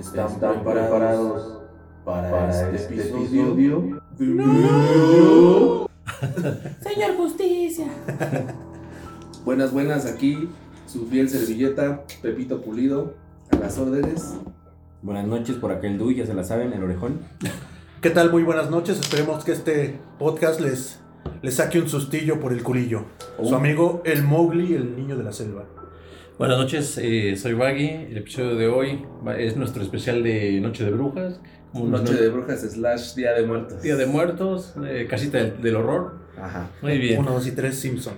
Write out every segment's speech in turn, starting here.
¿Están preparados para, este, episodio? Señor Justicia. Buenas, buenas, aquí su fiel servilleta, Pepito Pulido, a las órdenes. Buenas noches por aquel Duy, ya se la saben, el orejón. ¿Qué tal? Muy buenas noches. Esperemos que este podcast les, les saque un sustillo por el culillo. Su amigo el Mowgli, el niño de la selva. Buenas noches, eh, soy Baggy. El episodio de hoy es nuestro especial de Noche de Brujas. como Noche no- de Brujas slash Día de Muertos. Día de Muertos, eh, Casita del, del Horror. Ajá. Muy bien. Uno, dos y tres Simpson.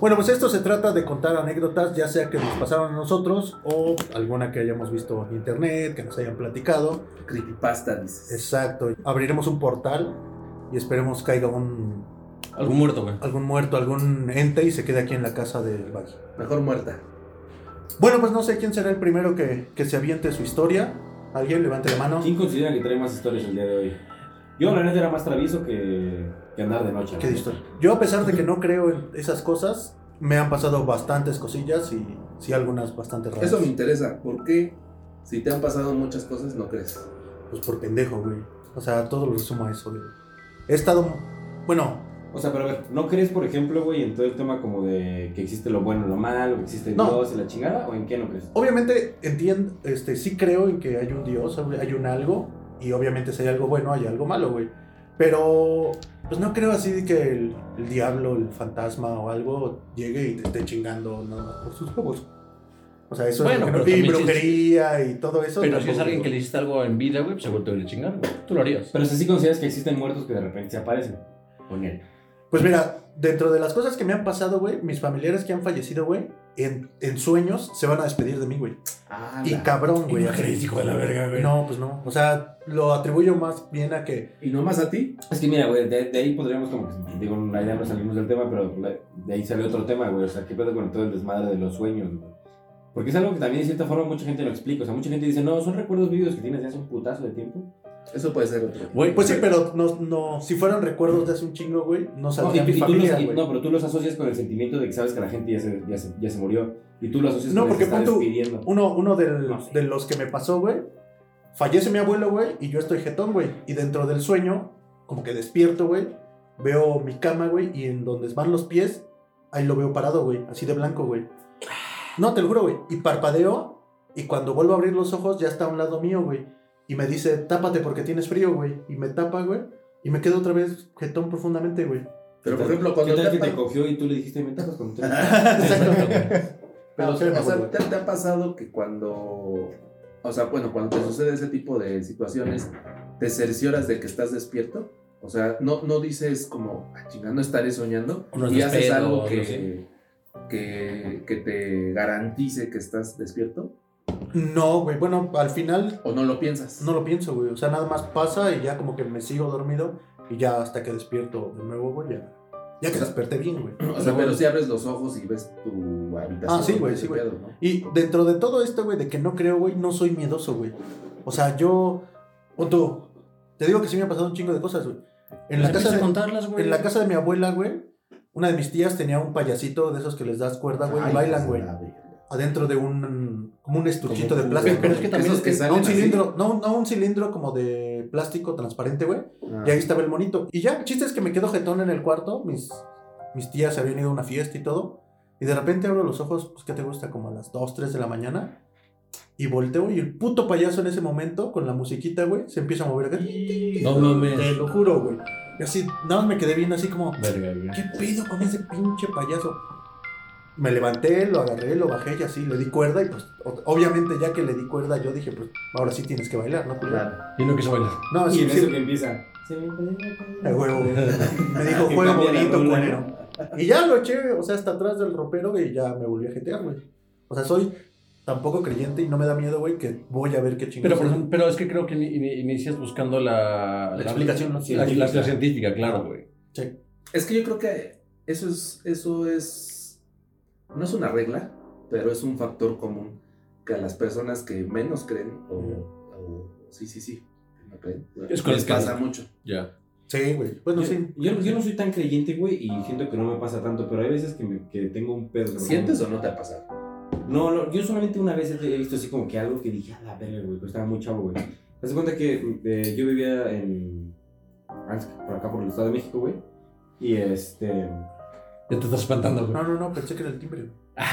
Bueno, pues esto se trata de contar anécdotas, ya sea que nos pasaron a nosotros o alguna que hayamos visto en internet, que nos hayan platicado. Creepypasta, dices. Exacto. Abriremos un portal y esperemos caiga un, Algún muerto, güey. algún muerto, algún ente y se quede aquí en la casa del Baggy. Mejor muerta. Bueno, pues no sé quién será el primero que, que se aviente su historia. Alguien levante la mano. ¿Quién considera que trae más historias el día de hoy? Yo, la neta, era más travieso que, que andar de noche. ¿Qué historia? Yo a pesar de que no creo en esas cosas, me han pasado bastantes cosillas y sí algunas bastante raras. Eso me interesa. ¿Por qué, si te han pasado muchas cosas, no crees? Pues por pendejo, güey. O sea, todo lo resumo a eso, güey. He estado... Bueno, O sea, pero a ver, ¿no crees, por ejemplo, güey, en todo el tema como de que existe lo bueno y lo malo, que existe No. Dios y la chingada? ¿O en qué no crees? obviamente entiendo, este, sí creo en que hay un Dios, hay un algo, y obviamente si hay algo bueno, hay algo malo, güey. Pero, pues no creo así de que el, el diablo, el fantasma o algo llegue y te esté chingando nada más por sus huevos. O sea, eso Bueno, es pero lo que no- y también si es- brujería y todo eso. Pero si es alguien que le hiciste algo en vida, güey, pues se vuelve a chingar, güey. Tú lo harías. Pero si sí consideras que existen muertos que de repente se aparecen. Con él. Pues mira, dentro de las cosas que me han pasado, güey, mis familiares que han fallecido, güey, en, en sueños se van a despedir de mí, güey. Ah, Y cabrón, güey. hijo de la verga, güey. No, pues no. O sea, lo atribuyo más bien a que. ¿Y no más a ti? Es que mira, güey, de, de ahí podríamos como que, digo, la idea no salimos del tema, pero de ahí sale otro tema, güey. O sea, ¿qué pedo con todo el desmadre de los sueños, güey? Porque es algo que también de cierta forma mucha gente lo explica. O sea, mucha gente dice, no, son recuerdos vídeos que tienes de hace un putazo de tiempo. Eso puede ser otro. Güey, Pues sí, pero no, no, si fueran recuerdos de hace un chingo, güey, no No, y, saldría y mi tú familia, los, y- güey. no, pero tú los asocias con el sentimiento de que sabes que la gente ya se, ya se, ya se murió. Y tú lo asocias No, con porque que se está pon tú- despidiendo. Uno, uno del- No sé. de los que me pasó, güey, fallece mi abuelo, güey, y yo estoy jetón, güey. Y dentro del sueño, como que despierto, güey, veo mi cama, güey, y en donde van los pies, ahí lo veo parado, güey, así de blanco, güey. No, te lo juro, güey. Y parpadeo, y cuando vuelvo a abrir los ojos, ya está a un lado mío, güey. Y me dice, tápate porque tienes frío, güey. Y me tapa, güey. Y me quedo otra vez jetón profundamente, güey. Pero por ¿Qué ejemplo, cuando ¿Qué tal te cogió y tú le dijiste, me tapas con tres? Exacto. Pero sí, o sea. ¿te, te ha pasado que cuando, o sea, bueno, cuando te sucede ese tipo de situaciones, te cercioras de que estás despierto? O sea, no, no dices como, ah, chinga, no estaré soñando, y haces algo no que, sé. que, que te garantice que estás despierto, No, güey. Bueno, al final o no lo piensas. No lo pienso, güey. O sea, nada más pasa y ya como que me sigo dormido y ya hasta que despierto de nuevo, güey, ya. Ya que desperté bien, güey. O sea, pero si abres los ojos y ves tu habitación. Ah, sí, güey, sí, güey. pedo, ¿no? Y dentro de todo esto, güey, de que no creo, güey, no soy miedoso, güey. O sea, yo. O tú. Te digo que sí me ha pasado un chingo de cosas, güey. En la Pues casa de, contarlas, güey. en la casa de mi abuela, güey, una de mis tías tenía un payasito de esos que les das cuerda, güey, y bailan, güey. Adentro de un. como un estuchito Como de plástico. Pero es que también que es- No, salen un así. cilindro, no, no un cilindro como de plástico transparente, güey. Ah. Y ahí estaba el monito. Y ya, el chiste es que me quedo jetón en el cuarto. Mis, mis tías se habían ido a una fiesta y todo. Y de repente abro los ojos, pues, ¿qué te gusta? Como a las 2, 3 de la mañana. Y volteo y el puto payaso en ese momento, con la musiquita, güey, se empieza a mover acá. No mames. Te lo juro, güey. Y así, nada más me quedé bien así como, Verga. ¿qué pedo con ese pinche payaso? Me levanté, lo agarré, lo bajé y así, le di cuerda. Y pues, obviamente, ya que le di cuerda, yo dije, pues, ahora sí tienes que bailar, ¿no? Claro. Y no quiso bailar. No, Y en sí, eso que empieza. Huevo. Me dijo, Que juega cambia la bonito, culero. Y ya lo eché, o sea, hasta atrás del ropero y ya me volví a jetear, güey. O sea, soy tampoco creyente y no me da miedo, güey, que voy a ver qué Pero, chingados. por es. ejemplo, pero es que creo que ini- ini- inicias buscando la, La explicación, ¿no? La, la- la científica, claro, güey. Sí. Es que yo creo que eso es, eso es, no es una regla, pero es un factor común que a las personas que menos creen, o, o- sí, sí, sí, que no creen, Es con les pasa mucho. Ya. Sí, güey. Bueno, yo, sí. Yo, yo no soy tan creyente, güey, y siento que no me pasa tanto, pero hay veces que, me, que tengo un pedo. ¿Sientes o no te ha pasado? No, no, yo solamente una vez he visto así como que algo que dije, a la verga, güey, pues estaba muy chavo, güey. Haz de cuenta que eh, yo vivía en. por acá, por el Estado de México, güey. Y este. Ya te estás espantando, güey. No, no, no, pensé que era el timbre.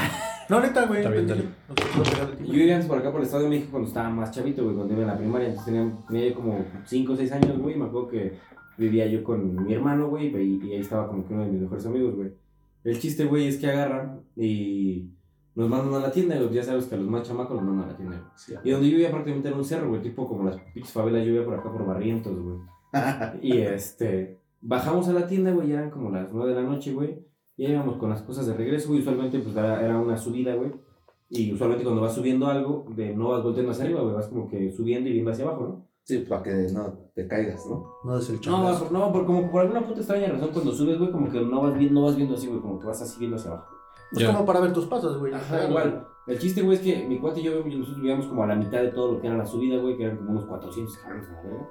No, neta, güey. Está bien, Yo vivía antes por acá, por el Estado de México, cuando estaba más chavito, güey, cuando iba en la primaria. Entonces tenía, tenía como 5 o 6 años, güey. y Me acuerdo que vivía yo con mi hermano, güey, y, y ahí estaba como que uno de mis mejores amigos, güey. El chiste, güey, es que agarran y nos mandan a la tienda. y Ya sabes que a los más chamacos los mandan a la tienda, güey. Sí. Y donde yo vivía prácticamente era un cerro, güey, tipo como las pinches favelas, yo vivía por acá por Barrientos, güey. Y este, bajamos a la tienda, güey, ya eran como las 9 de la noche, güey. Ya íbamos con las cosas de regreso, güey. Usualmente, pues era, era una subida, güey. Y usualmente cuando vas subiendo algo, de no vas volteando hacia arriba, güey, vas como que subiendo y viendo hacia abajo, ¿no? Sí, para que no te caigas, ¿no? No es el No, por, no por, como por alguna puta extraña razón, cuando subes, güey, como que no vas, viendo, no vas viendo así, güey, como que vas así viendo hacia abajo. Es como para ver tus pasos, güey. Ajá, igual. El chiste, güey, es que mi cuate y yo, nosotros vivíamos como a la mitad de todo lo que era la subida, güey, que eran como unos 400 cabrones a la verga.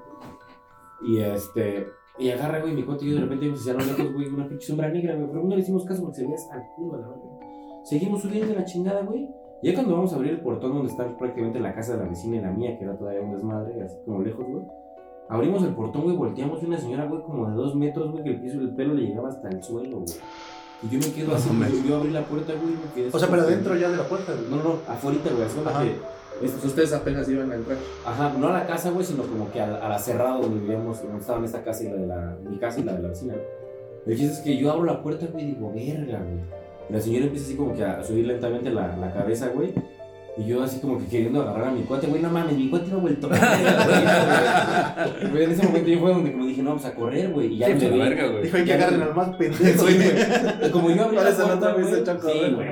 Y este, y agarra, güey, mi cuate y yo de repente vimos hacia lejos, güey, una pinche sombra negra, güey, pero no le hicimos caso porque se veía hasta el culo, a la verga. Seguimos subiendo de la chingada, güey. Y ya cuando vamos a abrir el portón donde está prácticamente la casa de la vecina y la mía, que era todavía un desmadre, así como lejos, güey. Abrimos el portón, güey, volteamos y una señora, güey, como de dos metros, güey, que el piso del pelo le llegaba hasta el suelo, güey. Y yo me quedo así, güey, yo abrí la puerta, güey, y me quedé O sea, pero como adentro ya de la puerta, güey. no, no, no, afuera, güey, así Ajá. que. Es- ustedes apenas iban a entrar. ajá, no a la casa, güey, sino como que a, la- cerrada donde vivíamos, donde estaban esta casa y la de la, mi casa y la de la vecina. El chiste es que yo abro la puerta, güey, y digo, verga, güey. La señora empieza así como que a subir lentamente la, la cabeza, güey. Y yo así como que queriendo agarrar a mi cuate, güey, no mames, mi cuate no ha vuelto. Güey, en ese momento yo fue donde como dije, no, vamos a correr, güey. Y ya Sí, me pues, la vi. verga, güey. Dijo, hay que agarren no- al más pendejo, güey. Y como yo abrí la Parece la puerta, güey, sí, güey.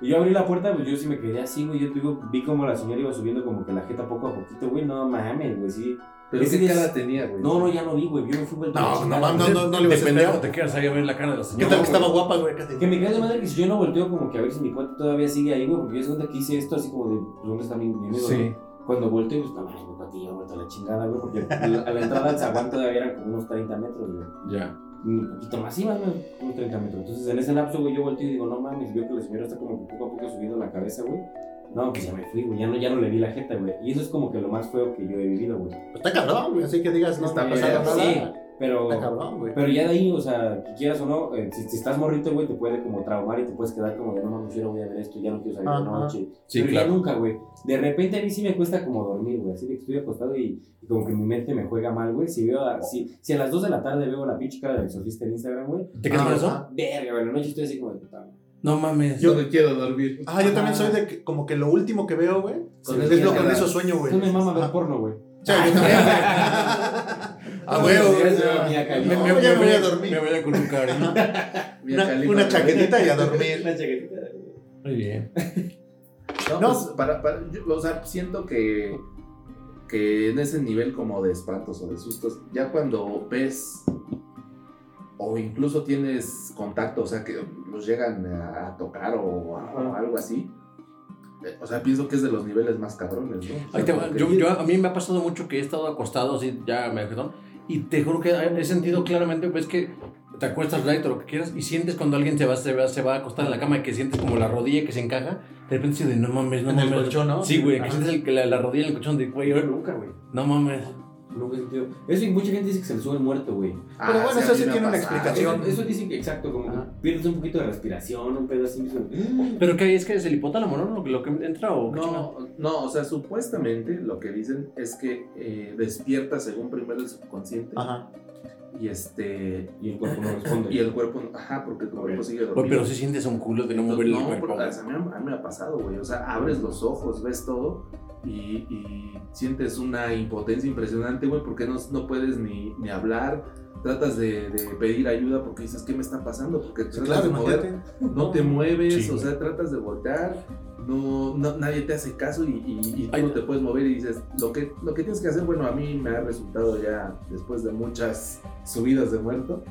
Y yo abrí la puerta, pues yo sí me quedé así, güey. Yo digo, vi como la señora iba subiendo como que la jeta poco a poquito, güey. No mames, güey, sí. Pero Ese qué día- cara tenía, güey. No, no, ya no vi, güey. Yo me fui vuelto No, no, no, güey. no, no le De a te quedas ahí a ver la cara de la ¿Qué señora. tal que estaba guapa, güey? Que me quedé de madre que si yo no volteo como que a ver si mi cuate todavía sigue ahí, güey. Porque yo segunda que hice esto así como de, pues, ¿dónde está mi, mi amigo? Sí. no? Cuando volteo, pues, no mames, mi ha vuelto a la chingada, güey. Porque a la, entrada del zaguán todavía eran como unos 30 metros, güey. Ya. un poquito más, sí, más o menos, unos 30 metros. Entonces, en ese lapso, güey, yo volteo y digo, no mames, veo que la señora está como que poco a poco subiendo la cabeza, güey. No, pues ya me fui, güey, ya no, ya no le vi la jeta, güey. Y eso es como que lo más feo que yo he vivido, güey. Está cabrón, güey. Así que digas, no Está pasando nada. sí. Pero, Está cabrón, güey. pero ya de ahí, o sea, que quieras o no, eh, si, si estás morrito, güey, te puede como traumar y te puedes quedar como de, no mames, yo no voy a ver esto, ya no quiero salir de noche. Sí, pero claro. ya nunca, güey. De repente a mí sí me cuesta como dormir, güey. Así que estoy acostado y, y como que mi mente me juega mal, güey. Si veo, a, si, si a las 2 de la tarde veo la pinche cara del exorcista en Instagram, güey. ¿Te quedas con eso? Verga, güey, la noche estoy así como de puta. No mames. Yo no quiero dormir. Ah, yo también soy de que, como que lo último que veo, güey, Con es el lo que con eso sueño, güey. Tú me mama ver porno, güey. A huevo. Me- me- ya me voy a dormir. Me voy a con un cariño. Mia Una, una chaquetita y a dormir. Una chaquetita. Muy bien. No, No. pues, para, para- yo, o sea, siento que, que en ese nivel como de espantos o de sustos, ya cuando ves o incluso tienes contacto, o sea, que los llegan a, tocar o, a- o algo así, o sea, pienso que es de los niveles más cabrones, ¿no? O sea, Ahí te Yo, yo- a mí me ha pasado mucho que he estado acostado así, ya me perdón, y te juro que he sentido claramente, ves que te acuestas right o lo que quieras y sientes cuando alguien se va, se va, se va a acostar en la cama y que sientes como la rodilla que se encaja, de repente de no mames, no En el mames. colchón, ¿no? Sí, güey, que sientes el- que la, la rodilla en el colchón de güey, Yo nunca, güey. no mames. Nunca he sentido. Eso y mucha gente dice que se le sube el muerto, güey. Ah, Pero bueno, eso sí tiene una explicación. Eso, eso dicen que exacto, como que pierdes un poquito de respiración, un pedo así. mismo. ¿Pero qué es que es el hipotálamo, no? Lo, lo que entra o qué No, no, o sea, supuestamente lo que dicen es que eh, despierta según primero el subconsciente Ajá. Y este Y el cuerpo no responde. y el cuerpo, ajá, porque tu cuerpo sigue dormido. pero si sientes un culo de no mover el no, cuerpo. porque, güey. o sea, a, mí, a mí me ha pasado, güey. O sea, abres los ojos, ves todo y, y sientes una impotencia impresionante, güey, porque no, no puedes ni, ni hablar. Tratas de, de pedir ayuda porque dices, ¿qué me está pasando? Porque tratas Claro, de mover, no te mueves, Sí, o sea, tratas de voltear, no, no- nadie te hace caso y, y, y tú no te puedes mover y dices, lo que, lo que tienes que hacer, bueno, a mí me ha resultado ya después de muchas subidas de muerto,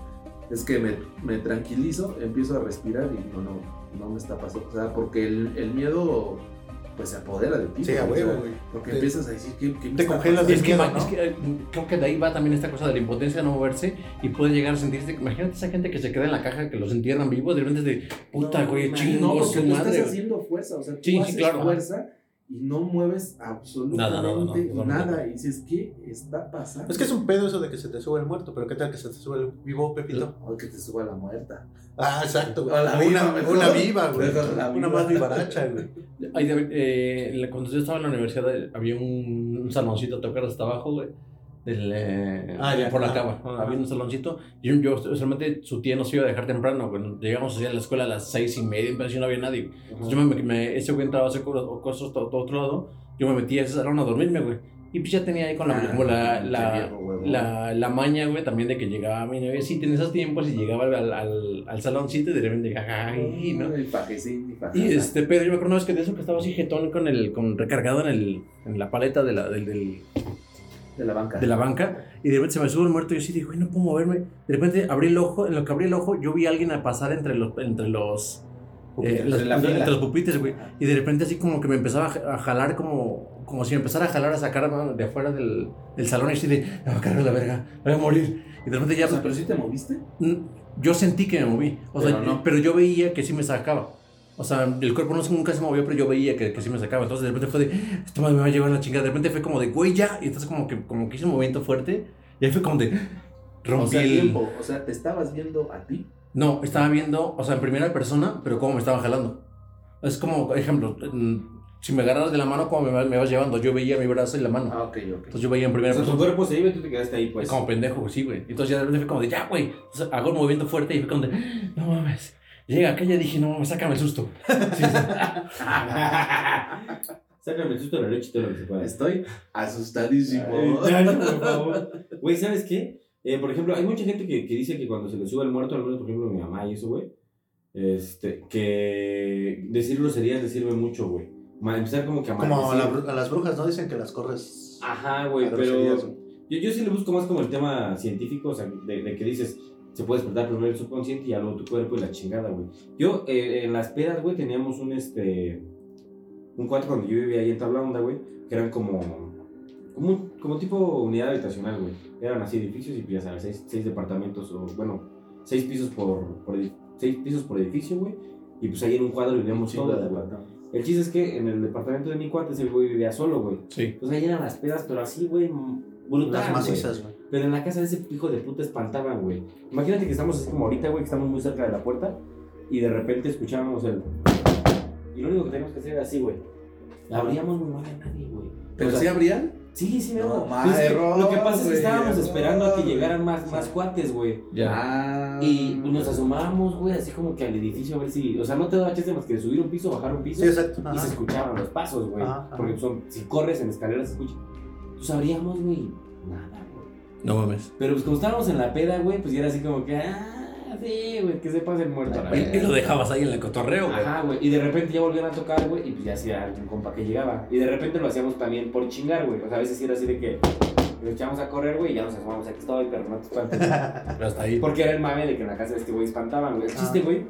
es que me, me tranquilizo, empiezo a respirar y no, no, no me está pasando, o sea, porque el, el miedo pues se apodera de ti. Sí, a huevo, güey. Porque Te- empiezas a decir que, te congelas Es que, ¿no? es que, eh, creo que de ahí va también esta cosa de la impotencia de no moverse y puede llegar a sentirse. Imagínate esa gente que se queda en la caja, que los entierran vivos, de repente es de puta, güey, chingo, no, porque su tú madre. estás haciendo fuerza, o sea, tú Sí, sí, haces claro. fuerza y no mueves absolutamente Nada, no. Y dices, ¿qué está pasando? Es que es un pedo eso de que se te sube el muerto, pero ¿qué tal que se te sube el vivo, Pepito? O que te suba la muerta. Ah, exacto. O la una, viva, una viva, güey. Una viva. más vivaracha, güey. Ay, eh, cuando yo estaba en la universidad eh, había un, un saloncito a tocar hasta abajo, güey. Del, eh, Ah, ya. por la Ah, cava. ah. Había un saloncito. Y yo, yo, usualmente su tía nos iba a dejar temprano. güey. Llegamos así a la escuela a las seis y media, pero no había nadie. Entonces yo me, me- ese güey entraba a hacer co- cosas todo, otro lado. Yo me metía a ese salón a dormirme, güey. Y pues ya tenía ahí con la, Ah, como la, la, viejo, la, la maña, güey, también de que llegaba mi novia. Sí, en esos tiempos y llegaba al, al, al saloncito y de repente, ay, ¿no? El pajecín y este, pero yo me acuerdo una vez que de eso que estaba así jetón con el, con recargado en el, en la paleta de la, del, del- de la banca. de la banca, y de repente se me sube el muerto y yo dije, güey, no puedo moverme. De repente abrí el ojo, en lo que abrí el ojo, yo vi a alguien a pasar entre los, entre los, eh, Entre los pupitres, güey. Y de repente así como que me empezaba a ja- a jalar como, como si me empezara a jalar a sacar de afuera del, del salón y así de, me va a cargar la verga, me voy a morir. Y de repente ya, O sea, pues, pero sí te moviste. Yo sentí que me moví, o sea, no. pero yo veía que sí me sacaba. O sea, el cuerpo no, nunca se movió, pero yo veía que, que sí me sacaba. Entonces de repente fue de, esto me va a llevar la chingada. De repente fue como de, güey, ya. Y entonces como que, como que hice un movimiento fuerte. Y ahí fue como de, rompí O sea, el... tiempo. O sea, te estabas viendo a ti. No, estaba viendo, o sea, en primera persona, pero cómo me estaban jalando. Es como, por ejemplo, si me agarras de la mano, cómo me, me vas llevando. Yo veía mi brazo y la mano. Ah, ok, ok. Entonces yo veía en primera O sea, tu persona. cuerpo se iba y tú te quedaste ahí, pues. Como pendejo, sí, güey. Entonces ya de repente fue como de, ya, güey. Entonces hago un movimiento fuerte y fue como de, no mames. Llega acá y ya dije, no sácame el susto. Sí. Sácame el susto de la leche y todo lo que se pueda. Estoy asustadísimo. Ay, ya, por favor. Güey, ¿sabes qué? Eh, por ejemplo, hay mucha gente que, que dice que cuando se le sube el muerto, al menos por ejemplo mi mamá y eso, güey, este, que decirlo sería decirme mucho, güey. Empezar como que a Como a, la las brujas, ¿no? Dicen que las corres. Ajá, güey, pero groserías, yo, yo sí le busco más como el tema científico, o sea, de, de que dices, se puede despertar primero el subconsciente y ya luego tu cuerpo y la chingada, güey. Yo, eh, en las pedas, güey, teníamos un, este, un cuarto cuando yo vivía ahí en Tabla Honda, güey, que eran como, como, tipo unidad habitacional, güey. Eran así edificios y, ya sabes, seis, seis departamentos, o bueno, seis pisos por, por seis pisos por edificio, güey. Y pues ahí en un cuadro vivíamos todos, de güey. El chiste es que en el departamento de mi cuate ese güey vivía solo, güey. Sí. Pues ahí eran las pedas, pero así, güey, m- brutal, Las macizas, güey. Pero en la casa de ese hijo de puta espantaban, güey. Imagínate que estamos así como ahorita, güey, que estamos muy cerca de la puerta y de repente escuchábamos el... Y lo único que teníamos que hacer era así, güey. Abríamos, güey, no había nadie, güey. ¿Pero O sea, sí abrían? Sí, sí, No, Pero es que error, Lo que pasa es que estábamos error. esperando a que llegaran más, más cuates, güey. Ya. Ah. Y pues, nos asomábamos, güey, así como que al edificio a ver si... O sea, no te daba chance más que de subir un piso, bajar un piso. Sí, exacto. Y se escuchaban los pasos, güey. Porque son, si corres en escaleras se escucha. Pues abríamos, güey. Nada, güey. No mames. Pero pues como estábamos en la peda, güey, pues ya era así como que, ah, sí, güey, que se pase el muerto. a la Y, lo dejabas ahí en el cotorreo, güey. Ajá, güey. Y de repente ya volvían a tocar, güey, y pues ya hacía algún compa que llegaba. Y de repente lo hacíamos también por chingar, güey. O sea, a veces sí era así de que nos echábamos a correr, güey, y ya nos asomamos. Aquí estoy, pero no te espantes. Pero hasta ahí. Porque era el mame de que en la casa de este güey espantaban, güey. El chiste, Ah. güey,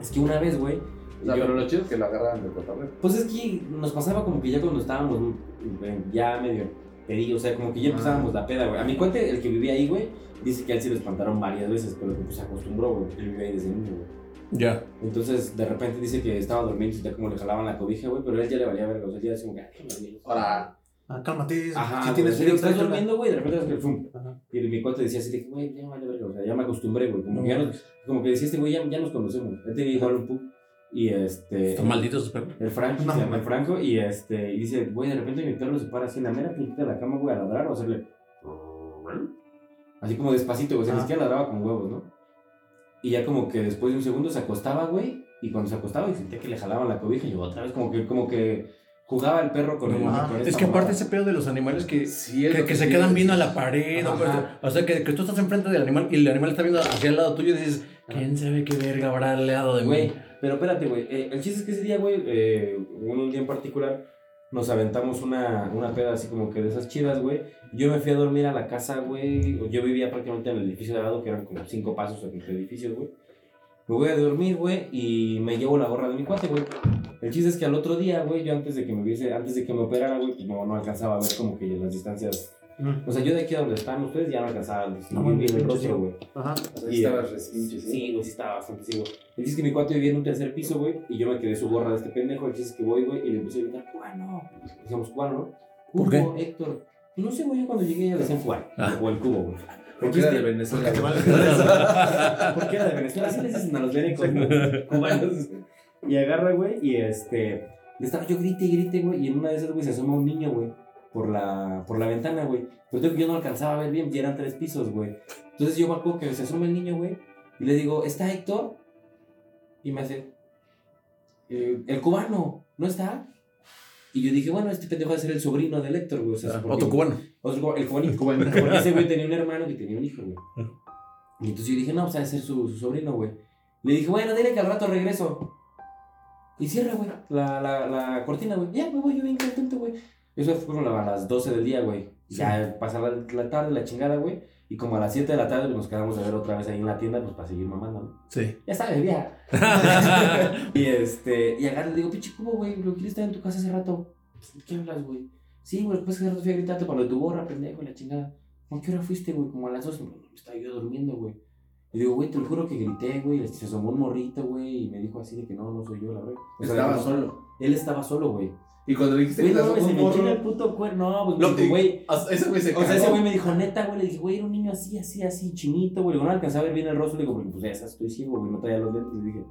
es que una vez, güey, O sea, yo- pero lo chido es que lo agarraban de cotorreo. Pues es que nos pasaba como que ya cuando estábamos eh, ya medio pedillos, o sea, como que ya empezábamos la peda, güey. A mi cuate, el que vivía ahí, güey, dice que a él sí lo espantaron varias veces, pero que pues se acostumbró, güey. Él vivía ahí desde niño, güey. Ya. Entonces, de repente dice que estaba durmiendo y ya como le jalaban la cobija, güey, pero a él ya le valía verga, o sea, ya decía como que. Ahora, Ah, cálmate. Ajá, si tienes frío, estás durmiendo, güey, de repente haces que fum. Ajá. Y mi cuate decía así de güey, ya me vale verga, o sea, ya me acostumbré, güey. Como, No que ya mames. nos- como que decía este güey, ya, ya nos conocemos. Él tenía igual un pub. Y este. Están malditos esos perros. El Franco, No, se llama güey. el Franco, y este, y dice, güey, de repente mi perro se para así en la mera puntita de la cama, güey, a ladrar o hacerle. Así como despacito, güey, o sea, ni Ah. siquiera ladraba con huevos, ¿no? Y ya como que después de un segundo se acostaba, güey, y cuando se acostaba y sentía que le jalaban la cobija, y yo otra vez como que, como que jugaba el perro con, el, Ah. con esta Es que aparte mamada. ese pedo de los animales que, sí es que, que se quedan viendo a la pared. o Ajá. cosas- O sea, que, que tú estás enfrente del animal y el animal está viendo hacia el lado tuyo y dices, ¿quién sabe qué verga habrá al lado de mí? Güey, pero espérate, güey. eh, el chiste es que ese día, güey, eh, un, día en particular, nos aventamos una, una peda así como que de esas chidas, güey. Yo me fui a dormir a la casa, güey. Yo vivía prácticamente en el edificio de lado, que eran como cinco pasos entre edificios, güey. Me voy a dormir, güey, y me llevo la gorra de mi cuate, güey. El chiste es que al otro día, güey, yo antes de que me hubiese, antes de que me operara, güey, pues no, no alcanzaba a ver como que las distancias. Mm. O sea, yo de aquí a donde están ustedes ya no alcanzaba a No, bien el rostro, sí. güey. Ajá. O sea, Y- estabas resinche, ¿sí? Sí, güey, sí estaba bastante ciego. El chiste es que mi cuate vivía en un tercer piso, güey, y yo me quedé su gorra de este pendejo. El chiste es que voy, güey, y le empecé a gritar, cubano. Decíamos cubano, ¿no? ¿Por qué? Héctor. No sé, güey, yo cuando llegué ya decían cubano. Ah. O el cubo, güey. Porque era de Venezuela. Porque era de Venezuela, así les dicen a los venecos, ¿no? cubanos. Y agarra, güey, y este. Le estaba yo grite y grite, güey, y en una de esas, güey, se asoma un niño, güey, por la, por la ventana, güey. Pero yo no alcanzaba a ver bien, y eran tres pisos, güey. Entonces yo me acuerdo que se asoma el niño, güey, y le digo, ¿está Héctor? Y me hace, "Eh, el cubano, ¿no está? Y yo dije, bueno, este pendejo va a ser el sobrino del Héctor, güey. O sea, porque- Otro cubano. otro el cubanito. Porque ese güey tenía un hermano que tenía un hijo, güey. Y entonces yo dije, no, pues ha de ser su, su sobrino, güey. Le dije, bueno, dile que al rato regreso. Y cierra, güey, la, la, la cortina, güey. Ya, me voy yo bien contento, güey. Eso fue como a las 12 del día, güey. Ya pasaba la, tarde, la chingada, güey. Y como a las 7 de la tarde pues, nos quedamos a ver otra vez ahí en la tienda, pues para seguir mamando, ¿no? Sí. Ya sabes, vieja. y este, y agarro y le digo, pinche cubo, güey, lo quieres estar en tu casa hace rato. ¿De qué hablas, güey? Sí, güey, después hace rato fui a gritarte para lo de tu gorra, pendejo, la chingada. ¿Con qué hora fuiste, güey? Como a las 12. No, no, estaba yo durmiendo, güey. Y digo, güey, te lo juro que grité, güey. Se asomó un morrito, güey, y me dijo así de que no, no soy yo, la verdad. O sea, Estaba solo. Él estaba solo, güey. Y cuando le dijiste Güey, que no, se un me enchina el puto cuerno. No, me dijo, güey. o- Ese güey se O sea, ese güey me dijo, neta, güey. Le dije, güey, era un niño así, así, así, chinito, güey. Le digo, no alcanzaba a ver bien el rostro. Le digo, pues ya sabes, estoy ciego, güey, no traía los lentes. Le dije,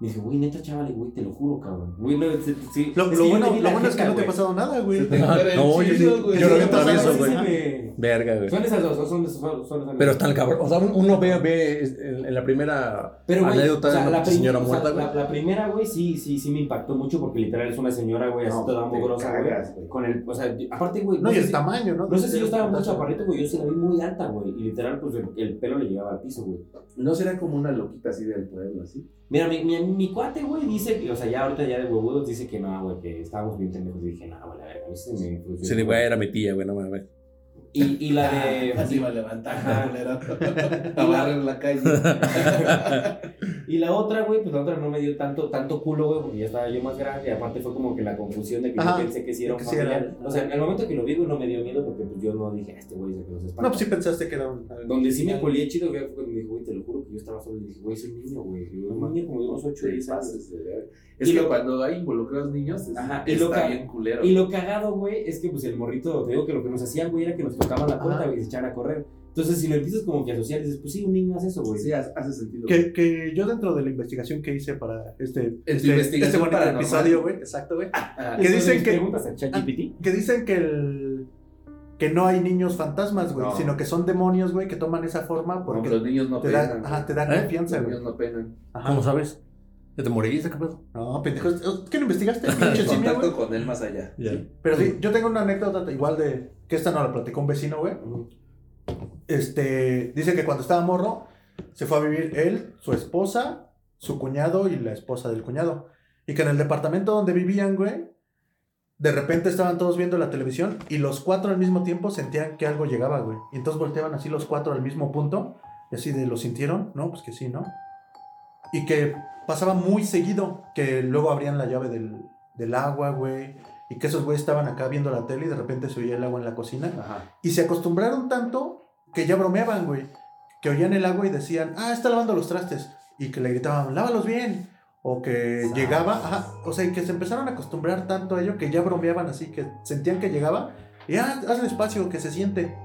me dije, güey, neta, chaval, güey, te lo juro, cabrón. Güey, no, sí, sí. Lo, lo bueno, lo bueno es que no te ha güey. pasado nada, güey. Se el No, yo güey. yo lo vi Sí, atravieso, sí, güey. Verga, güey. Son esas dos, son esas son, son esas Pero están cabrón. O sea, uno ve, ve en, en la primera Pero, güey, anécdota o sea, de una la señora o muerta, sea, güey. la, la primera, güey, sí, sí, sí me impactó mucho porque literal es una señora, güey, así toda mugrosa, güey. Con el, o sea, aparte, güey, No, y el si- tamaño, ¿no? No sé si yo estaba muy chaparrito, güey, yo sí la vi muy alta, güey. Y literal, pues el, el pelo le llegaba al piso, güey. No será como una loquita así del pueblo, así. Mira, mi, mi, mi cuate, güey, dice que, o sea, ya ahorita ya de huevudos, dice que no, güey, que estábamos bien pendejos. Y dije, no, güey, la verga, a mí sí me. Sí, güey, era mi tía, güey, no mames. Y, y la de. Así va a levantar la barrer la calle. y la otra, güey, pues la otra no me dio tanto, tanto culo, güey, porque ya estaba yo más grande. Y aparte fue como que la confusión de que Ajá, yo pensé que sí era un que sí era. familiar. O sea, en el momento que lo vi, güey, no me dio miedo porque pues yo no dije, "Ah, este güey es de que los espanta. No, pues sí pensaste que era un. Donde sí me colé chido, güey, fue cuando me dijo, güey, te lo juro yo estaba solo. Y dije, güey, soy niño, güey. Un niño como de unos 8 o Te 10 años. Es Y que lo- cuando hay involucrados niños, es- Ajá, y lo está ca- bien culero. Y lo cagado, güey, es que pues el morrito, te digo que lo que nos hacían, güey, era que nos tocaban la puerta, güey, y se echaban a correr. Entonces, si lo empiezas como que a asociar, dices, pues sí, un niño hace eso, güey. Sí, hace sentido. Que, que yo dentro de la investigación que hice para este, este, este bonito episodio, güey, exacto, güey, Ah, que Eso dicen que- preguntas a ChatGPT? que dicen que el que no hay niños fantasmas, güey, No. sino que son demonios, güey, que toman esa forma no, porque los niños no te da, penan. ajá, te da ¿Eh? confianza, Los niños no penan. Ajá. ¿Cómo sabes? ¿Ya te morirías, qué pedo? No, pendejo, ¿qué no investigaste? Pinche Contacto güey? con él más allá. Pero sí, yo tengo una anécdota igual de que esta no la platicó un vecino, güey. Este, dice que cuando estaba morro se fue a vivir él, su esposa, su cuñado y la esposa del cuñado. Y que en el departamento donde vivían, güey, de repente estaban todos viendo la televisión y los cuatro al mismo tiempo sentían que algo llegaba, güey. Y entonces volteaban así los cuatro al mismo punto y así de, ¿lo sintieron? No, pues que sí, ¿no? Y que pasaba muy seguido, que luego abrían la llave del, del agua, güey. Y que esos güeyes estaban acá viendo la tele y de repente se oía el agua en la cocina. Ajá. Y se acostumbraron tanto que ya bromeaban, güey. Que oían el agua y decían, ah, está lavando los trastes. Y que le gritaban, lávalos bien. O que Sabes. llegaba, ajá, o sea, y que se empezaron a acostumbrar tanto a ello que ya bromeaban así, que sentían que llegaba. Y ah, hazle espacio, que se siente.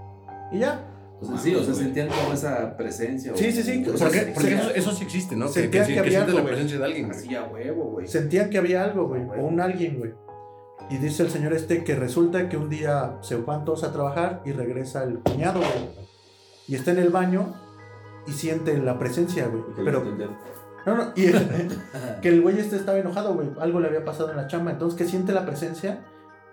Y ya. O sea, sí, o sea, sentían como esa presencia. Sí, sí, sí, o sea, Porque, que- porque se- eso, eso sí existe, ¿no? Que, Sentía que, que que había algo, la güey. presencia de alguien. güey. Así a huevo, güey. Sentían que había algo, güey. O un alguien, güey. Y dice el señor este que resulta que un día se van todos a trabajar y regresa el cuñado, güey. Y está en el baño y siente la presencia, güey. Pero, no, no, y que el güey este estaba enojado, güey. Algo le había pasado en la chamba. Entonces que siente la presencia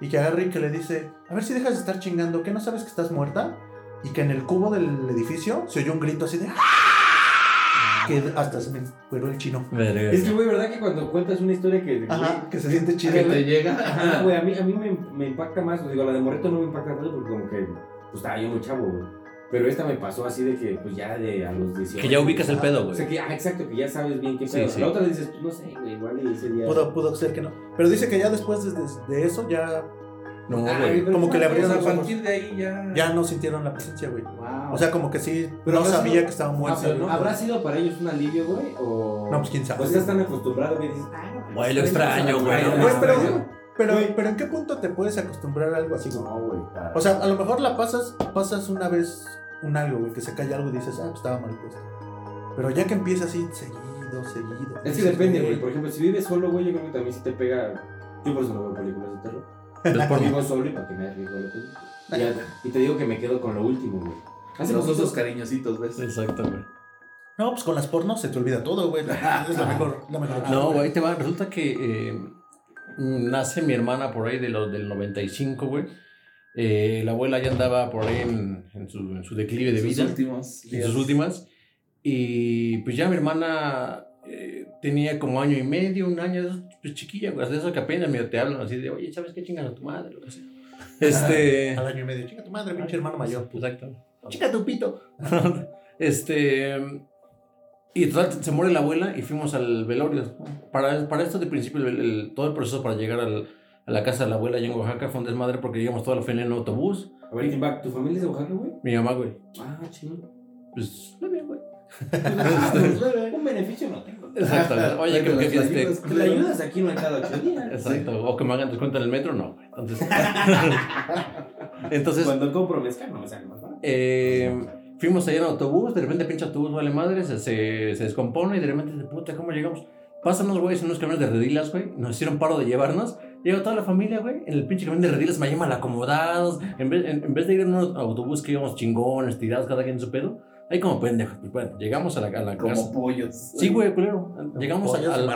y que agarra y que le dice, a ver si dejas de estar chingando, que no sabes que estás muerta. Y que en el cubo del edificio se oyó un grito así de... "¡Ah!", Que hasta se me fueron el chino. Es que, güey, ¿verdad que cuando cuentas una historia que. Ajá, que se siente chido. Que te llega. Ajá, güey, a mí, a mí me, me impacta más. Digo, la de Morrito no me impacta tanto porque, como que. Pues estaba yo muy chavo, güey. Pero esta me pasó así de que, pues ya de a los 18. Que ya ubicas el pedo, O sea, güey. que, ah, exacto, que ya sabes bien qué pedo. sí. La otra dices, pues no sé, güey, igual y ese día. Pudo, pudo ser que no. Pero dice que ya después de, de- de eso ya, No, Ay, güey. como que le ¿cuál? abrieron a los ojos. partir de ahí ya. Ya no sintieron la presencia, güey. Wow. O sea, como que sí, Pero no sabía sido- que estaba Ah, muerto. pero güey. ¿Habrá sido para ellos un alivio, güey? O... No, pues quién sabe. O estás tan acostumbrado que dices, ah, no, Güey, lo pues, extraño, no, güey, no, no, no, Güey, no, pero, no. pero, Güey. pero ¿en qué punto te puedes acostumbrar a algo así, güey? No, güey. O sea, a lo mejor la pasas, pasas una vez un algo, güey, que se cae algo y dices, ah, pues estaba mal puesto. Pero ya que empieza así, seguido, seguido. Es que depende, güey. Por ejemplo, si vives solo, güey, yo creo que también si te pega. Yo por eso no veo películas de terror. Es por Vivo solo y para que me arriesgo la película. Ya, Y te digo que me quedo con lo último, güey. Hace Los osos cariñositos, ¿ves? Exacto, güey. No, pues con las pornos se te olvida todo, güey. Es la mejor, la mejor. No, güey, te va. Resulta que eh, nace mi hermana por ahí de los del 95, güey. Eh, la abuela ya andaba por ahí en, en su, en su declive de Sus vida. en días. sus últimas. Y pues ya mi hermana eh, tenía como año y medio, un año, pues chiquilla, güey. De eso que apenas medio te hablan así de, oye, ¿sabes qué chingas a tu madre? Lo que sea. Este. Al año y medio. Chica tu madre, pinche hermano mayor. Exacto. Chica tu pito. este. Y total, se muere la abuela y fuimos al velorio. Para, para esto, de principio, el- el- todo el proceso para llegar al- a la casa de la abuela allá en Oaxaca fue un desmadre porque llegamos toda la familia en autobús. A ver, Back, ¿tu familia es de Oaxaca, güey? Mi mamá, güey. Ah, chido. Pues, muy bien, güey. Un beneficio no tengo. Exacto. Oye, que, que, este, ayudas, la ayudas aquí no en cada ocho días. Exacto. O que me hagan descuento en el metro, no, güey. Entonces. Entonces, Cuando compro mezcal no me sale más barato. eh, fuimos allá en autobús, de repente pinche autobús vale madre, se, se, se descompone y de repente, de puta, ¿cómo llegamos? Pasan unos güeyes en unos camiones de redilas, güey, nos hicieron paro de llevarnos. Llega toda la familia, güey, en el pinche camión de redilas, me llaman acomodados. En vez, en, en vez de ir en un autobús que íbamos chingones, tirados, cada quien en su pedo, ahí como pendejos. Pues bueno, llegamos a la, a la casa. Como pollos. Sí, güey, culero. Llegamos a, a la-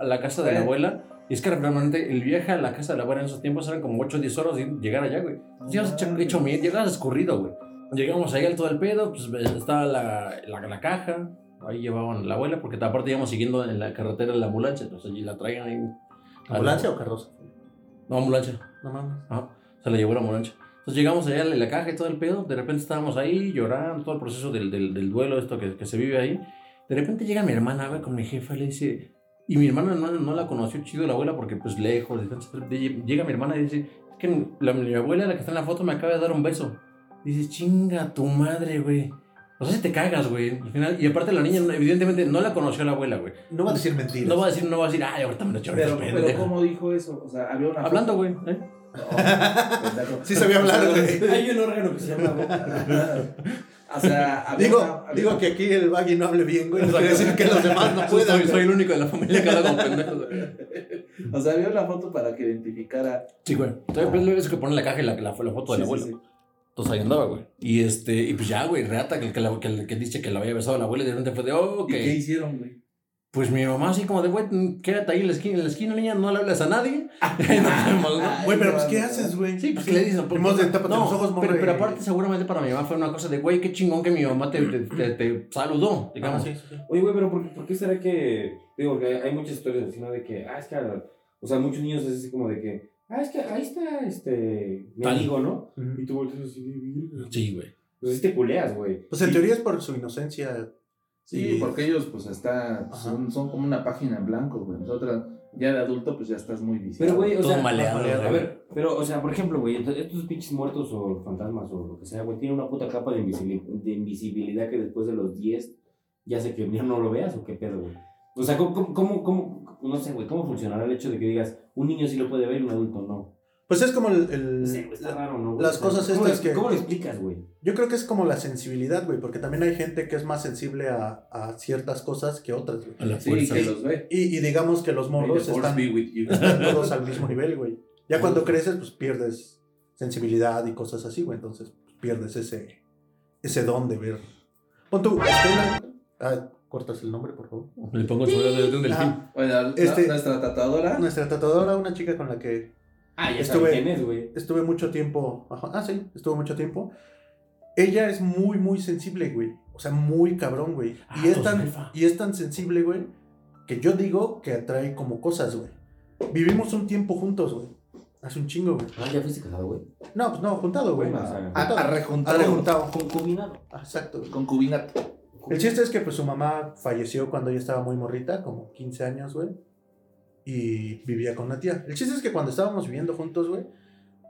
a la, casa de la abuela. Y es que realmente el viaje a la casa de la abuela en esos tiempos eran como 8 o 10 horas y llegar allá, güey. Llegas hecho, hecho llegas escurrido, güey. Llegamos ahí al todo el pedo, pues estaba la, la, la caja. Ahí llevaban a la abuela, porque aparte íbamos siguiendo en la carretera la ambulancia. Entonces allí la traían ahí. ¿Ambulancia o carroza? No, ambulancia. No mames. Ajá, se la llevó la ambulancia. Entonces llegamos allá en la caja y todo el pedo. De repente estábamos ahí llorando, todo el proceso del, del, del duelo, esto que, que se vive ahí. De repente llega mi hermana, güey, con mi jefa y le dice. Y mi hermana no, no la conoció chido la abuela porque, pues, lejos. Llega mi hermana y dice: Es que la, mi abuela, la que está en la foto, me acaba de dar un beso. Dice: Chinga tu madre, güey. O sea, si te cagas, güey. Al final, y aparte, la niña, evidentemente, no la conoció la abuela, güey. No va a decir mentiras. No va a decir, no va a decir, ay, ahorita me lo eché Pero, pero pendejo". ¿cómo dijo eso? O sea, había una. Hablando, güey. ¿eh? foto- Sí sabía hablar, güey. Hay un órgano que se llama boca. O sea, había Digo, una- había digo una- que aquí el baggy no hable bien, güey. No quiere decir que los demás no Soy, puedan. soy el único de la familia que habla con pendejos. güey. O sea, había una foto para que identificara. Sí, güey. Entonces, pues, eso que pone la caja y la, la, la foto de la abuela. sí, sí. Entonces ahí andaba, güey. Y este, y pues ya, güey, reata que, que, la- que, que dice que la había besado a la abuela y de repente fue de, oh, ok. ¿Y qué hicieron, güey? Pues mi mamá así como de, güey, quédate ahí en la esquina, en la esquina, niña, no le hables a nadie. ¿no? Güey, pero pues, ¿qué haces, güey? Sí, pues que le dicen, pues, Hemos de no, los ojos, pero, pero aparte seguramente para mi mamá fue una cosa de, güey, qué chingón que mi mamá te, te, te- te saludó, Ah, digamos. sí, sí, sí. Oye, güey, pero ¿por, por qué será que.? Digo, que hay, muchas historias así, ¿no? De que, ah, es que. O sea, muchos niños es así como de que, ah, es que ahí está este. Mi Tal. amigo, ¿no? Y tú volteas así de. Sí, güey. Pues sí te culeas, güey. Pues en Y- teoría es por su inocencia. Sí, Y- porque ellos, pues, está, son, son como una página en blanco, güey. Nosotros, ya de adulto, pues ya estás muy visible. Pero, güey, o Todo sea. maleado, A ver, pero, o sea, por ejemplo, güey, estos pinches muertos o fantasmas o lo que sea, güey, tienen una puta capa de, invisibili- de invisibilidad que después de los 10 ya sé que ya no lo veas o qué pedo, güey. O sea, ¿cómo, cómo, cómo, cómo- no sé, güey, cómo funcionará el hecho de que digas, un niño sí lo puede ver y un adulto no? Pues es como el. el- No sé, güey, está raro, ¿no? güey? las O sea, cosas ¿cómo estas que- ¿Cómo lo explicas, güey? Yo creo que es como la sensibilidad, güey, porque también hay gente que es más sensible a, a ciertas cosas que otras, güey. A la Sí, fuerza. que los ve. Y, y digamos que los morros están, están todos al mismo nivel, güey. Ya cuando creces, pues pierdes sensibilidad y cosas así, güey. Entonces pues, pierdes ese, ese don de ver. Pon tu Estela. Ah, cortas el nombre, por favor. Le pongo el sonido de, de un delfín. Ajá. Bueno, Este- nuestra tatuadora. Nuestra tatuadora, una chica con la que Ah, ya Estuve- quién es, güey. estuve mucho tiempo. ajá, ah, sí, estuve mucho tiempo. Ella es muy, muy sensible, güey. O sea, muy cabrón, güey. Ah, y, es tan, y es tan sensible, güey, que yo digo que atrae como cosas, güey. Vivimos un tiempo juntos, güey. Hace un chingo, güey. Ah, ¿ya fuiste casado, güey? No, pues no, juntado, güey. Bueno, o sea, A, a rejuntado. Ha rejuntado. Concubinado. Exacto. güey. Concubinato. El chiste es que pues su mamá falleció cuando ella estaba muy morrita, como 15 años, güey. Y vivía con una tía. El chiste es que cuando estábamos viviendo juntos, güey,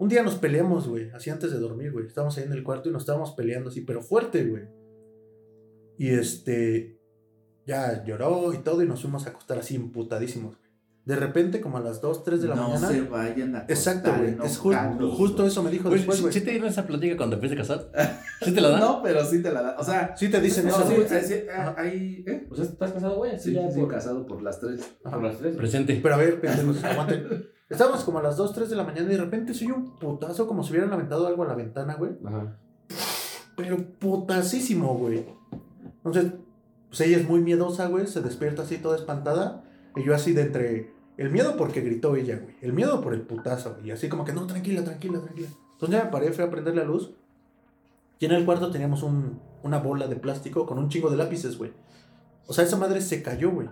un día nos peleamos, güey, así antes de dormir, güey. Estábamos ahí en el cuarto y nos estábamos peleando así, pero fuerte, güey. Y este, ya lloró y todo y nos fuimos a acostar así emputadísimos, güey. De repente, como a las 2, 3 de la no mañana. se vayan a Exacto, güey. Es ju- justo eso me dijo después, ¿sí, güey. sí te dieron esa plática cuando te fuiste a casar? ¿Sí te la dan? No, pero sí te la da. O sea, Sí te dicen no, eso, sí, güey. sí, sí, Ajá. hay. ¿Eh? O sea, ¿estás casado, güey? Sí, ya sí, por, casado por las tres. por las tres. Presente. Pero a ver, pendejos, aguanten. Estábamos como a las 2, 3 de la mañana y de repente soy un putazo como si hubieran aventado algo a la ventana, güey. Ajá. Pero putasísimo, güey. Entonces, pues ella es muy miedosa, güey. Se despierta así toda espantada. Y yo así de entre... El miedo porque gritó ella, güey. El miedo por el putazo, güey. Y así como que, no, tranquila, tranquila, tranquila. Entonces ya me paré, fui a prender la luz. Y en el cuarto teníamos un- una bola de plástico con un chingo de lápices, güey. O sea, esa madre se cayó, güey.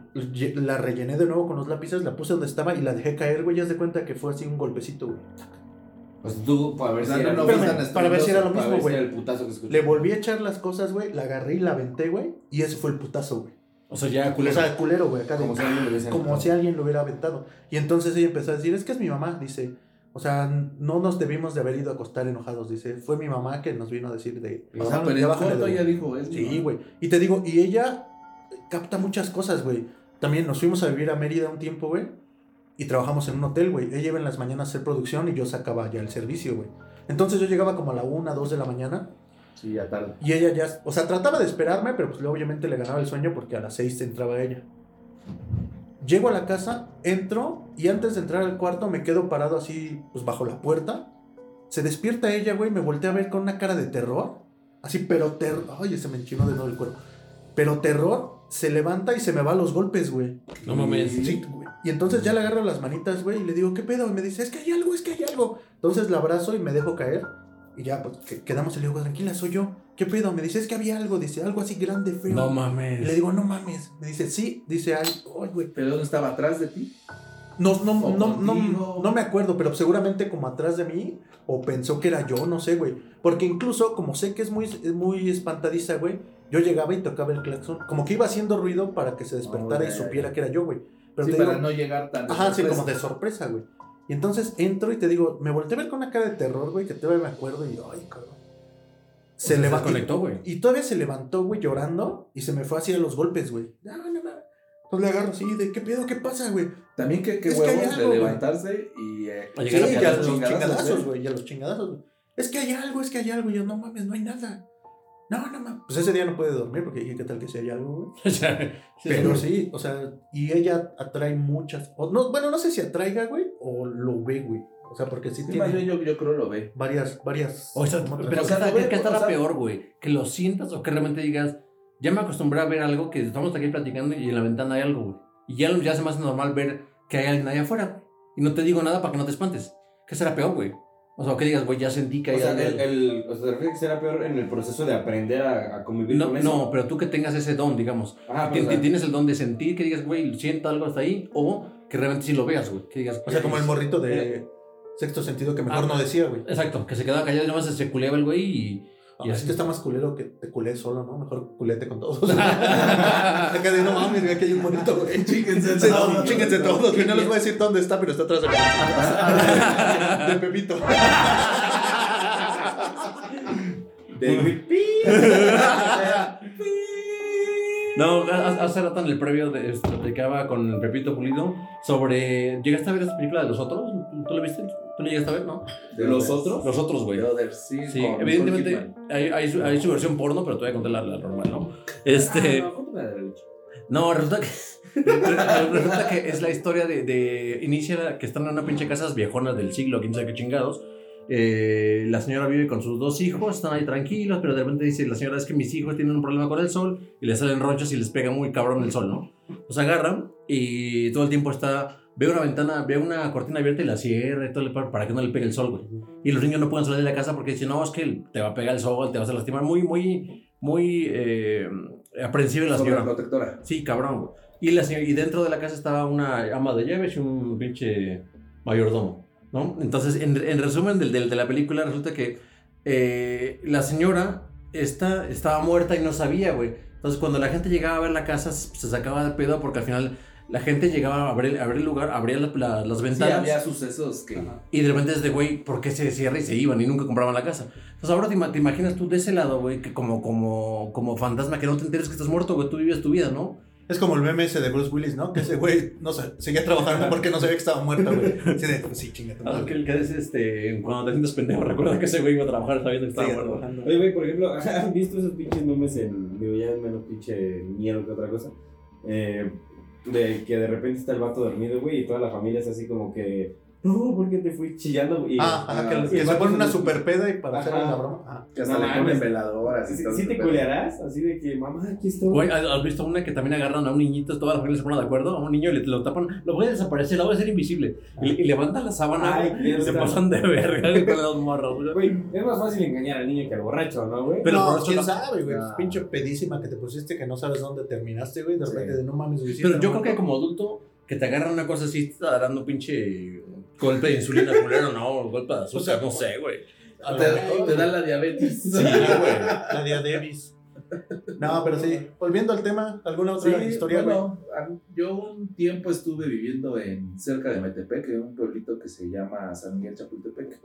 La rellené de nuevo con los lápices, la puse donde estaba y la dejé caer, güey. Ya se de cuenta que fue así un golpecito, güey. Sea, tú, para ver si sea, era, no Espérame, para ver si era lo mismo, güey. Le volví a echar las cosas, güey. La agarré y la aventé, güey. Y ese fue el putazo, güey. O sea, ya O culero. sea, culero, güey, acá de- Como si alguien lo hubiese como aventado. si alguien lo hubiera aventado. Y entonces ella empezó a decir, es que es mi mamá, dice. O sea, no nos debimos de haber ido a acostar enojados, dice. Fue mi mamá que nos vino a decir de... O sea, "No, pero en corto ya dijo es mi Sí, güey. Y te digo, y ella capta muchas cosas, güey. También nos fuimos a vivir a Mérida un tiempo, güey. Y trabajamos en un hotel, güey. Ella iba en las mañanas a hacer producción y yo sacaba ya el servicio, güey. Entonces yo llegaba como a la 1, 2 de la mañana. Sí, ya tarde. Y ella ya, o sea, trataba de esperarme, pero pues luego obviamente le ganaba el sueño porque a las 6 entraba ella. Llego a la casa, entro y antes de entrar al cuarto me quedo parado así, pues bajo la puerta. Se despierta ella, güey, me voltea a ver con una cara de terror. Así, pero terror. Ay, se me enchinó de nuevo el cuerpo. Pero terror, se levanta y se me va a los golpes, güey. No mames. Sí, güey. Y entonces ya le agarro las manitas, güey, y le digo, ¿qué pedo? Y me dice, es que hay algo, es que hay algo. Entonces la abrazo y me dejo caer. Y ya, pues que- quedamos y le digo, tranquila, soy yo. ¿Qué pedo? Me dice, es que había algo, dice, algo así grande, feo. No y mames. le digo, no mames. Me dice, sí, dice, ay, ay, güey. ¿Pero dónde estaba atrás de ti? No, no, no, no, contigo. no me acuerdo, pero seguramente como atrás de mí, o pensó que era yo, no sé, güey. Porque incluso, como sé que es muy, es muy espantadiza, güey, yo llegaba y tocaba el claxon. Como que iba haciendo ruido para que se despertara Oh, y supiera que era yo, güey. Pero sí, para digo, no llegar tan. Ajá, sí, como de sorpresa, güey. Y entonces entro y te digo, me volteé a ver con una cara de terror, güey, que todavía me acuerdo y, ay, cabrón. Se le levantó. conectó, güey. Y todavía se levantó, güey, llorando y se me fue así a los golpes, güey. No, no, no. Entonces le agarro así de, ¿qué pedo? ¿Qué pasa, güey? También que, que Es que huevos algo, de levantarse y. Eh, Sí, a y a putazos, los chingadazos, güey, y a los chingadazos, güey. Es que hay algo, es que hay algo. Y yo, no mames, no hay nada. No, no mames. Pues ese día no pude dormir porque dije, ¿qué tal que si hay algo, güey? O sea, sí, Pero sí. sí, o sea, y ella atrae muchas. o no, bueno, no sé si atraiga, güey, o lo ve, güey. O sea, porque sí, Sí, más tiene bien yo, yo creo lo ve. varias, varias. O sea, pero o ¿qué sea, ve, ¿qué estará o sea- peor, güey? Que lo sientas o que realmente digas, ya me acostumbré a ver algo que estamos aquí platicando y en la ventana hay algo, güey. Y ya, ya se me hace normal ver que hay alguien allá afuera, güey. Y no te digo nada para que no te espantes. ¿Qué será peor, güey? O sea, o que digas, güey, ya sentí que hay O sea, el, el, o sea, ¿te refieres que será peor en el proceso de aprender a, a convivir No, con eso? no, pero tú que tengas ese don, digamos. Ajá, que, pero, o que tienes el don de sentir, que digas, güey, siento algo hasta ahí. O que realmente sí lo veas, güey. Que digas, O sea, como el morrito de sexto sentido que mejor ah, no decía, güey. Exacto, que se quedaba callado y nomás se culeaba el güey y. Y es que está más culero que te culé solo, ¿no? Mejor culete con todos. Acá de no mames, güey, aquí hay un monito, güey. Chíquense todos. Chíquense todos, güey. No les voy a decir dónde está, pero está atrás de. De Pepito. No, ha- hace rato en el previo de, este, platicaba con el Pepito Pulido sobre. ¿Llegaste a ver esta película de los otros? ¿Tú, la viste? ¿Tú la llegaste a ver, no? ¿De los otros? Los otros, güey. Sí. Evidentemente hay, hay, su, hay su versión porno, pero te voy a contar la, la normal, ¿no? Este. Ah, no, derecho. No, resulta que. resulta que es la historia de, de. Inicia que están en una pinche casas viejonas del siglo, quién sabe qué chingados. Eh, la señora vive con sus dos hijos, están ahí tranquilos, pero de repente dice la señora es que mis hijos tienen un problema con el sol y les salen ronchas y les pega muy cabrón el sol, ¿no? Los agarran y todo el tiempo está, ve una ventana, ve una cortina abierta y la cierra y todo para que no le pegue el sol, güey. Y los niños no pueden salir de la casa porque dicen, no, es que te va a pegar el sol, te vas a lastimar. Muy, muy, muy eh, aprensiva la señora. Sobreprotectora. Sí, cabrón, güey. Y, la señora- y dentro de la casa estaba una ama de llaves y un pinche mayordomo. ¿No? Entonces, en, en resumen del, del- de la película, resulta que eh, la señora esta, estaba muerta y no sabía, güey. Entonces, cuando la gente llegaba a ver la casa, se sacaba de pedo porque al final la gente llegaba a ver, a ver el lugar, abría la- la- las Sí, ventanas. había sucesos que. Y de repente es de, güey, ¿por qué se cierra y se iban y nunca compraban la casa? Entonces ahora te imaginas tú de ese lado, güey, que como, como, como fantasma que no te enteres que estás muerto, güey, tú vives tu vida, ¿no? Es como el meme ese de Bruce Willis, ¿no? Que ese güey, no sé, seguía trabajando porque no sabía que estaba muerto, güey. Así de, pues sí, Ah, que el que es este, cuando te sientes pendejo, recuerda que ese güey iba a trabajar sabiendo que estaba muerto. trabajando. Oye, güey, por ejemplo, ¿han visto esos pinches memes en. Digo, ya es menos pinche miedo que otra cosa? Eh, de que de repente está el vato dormido, güey, y toda la familia es así como que. No, porque te fui chillando. Y, Ah, ajá, que, que se pone una super peda y para Ajá. hacerle la broma. Ah. Que hasta No le ponen veladoras. ¿Sí, todo sí te culearás? Así de que, mamá, aquí estoy. Güey, ¿has visto una que también agarran a un niñito, toda la familia se pone de acuerdo, a un niño y le lo tapan, lo voy a desaparecer, lo voy a hacer invisible. Y, y levantan la sábana Ay, güey, y se pasan de verga con los morros. güey. Güey, es más fácil engañar al niño que al borracho, ¿no, güey? Pero no, eso quién no- sabe, güey. Ah. Pinche pedísima que te pusiste que no sabes dónde terminaste, güey. De Sí. repente de no mames, güey. Pero yo creo que como adulto, que te agarran una cosa así, te está dando pinche golpe de insulina culero, no, golpe de azúcar, O sea, no sé, güey. Te, te da la diabetes. Sí, güey. La diademis. No, pero sí. Volviendo al tema, ¿alguna otra Sí, historia, bueno, yo un tiempo estuve viviendo en cerca de Metepec, en un pueblito que se llama San Miguel Chapultepec.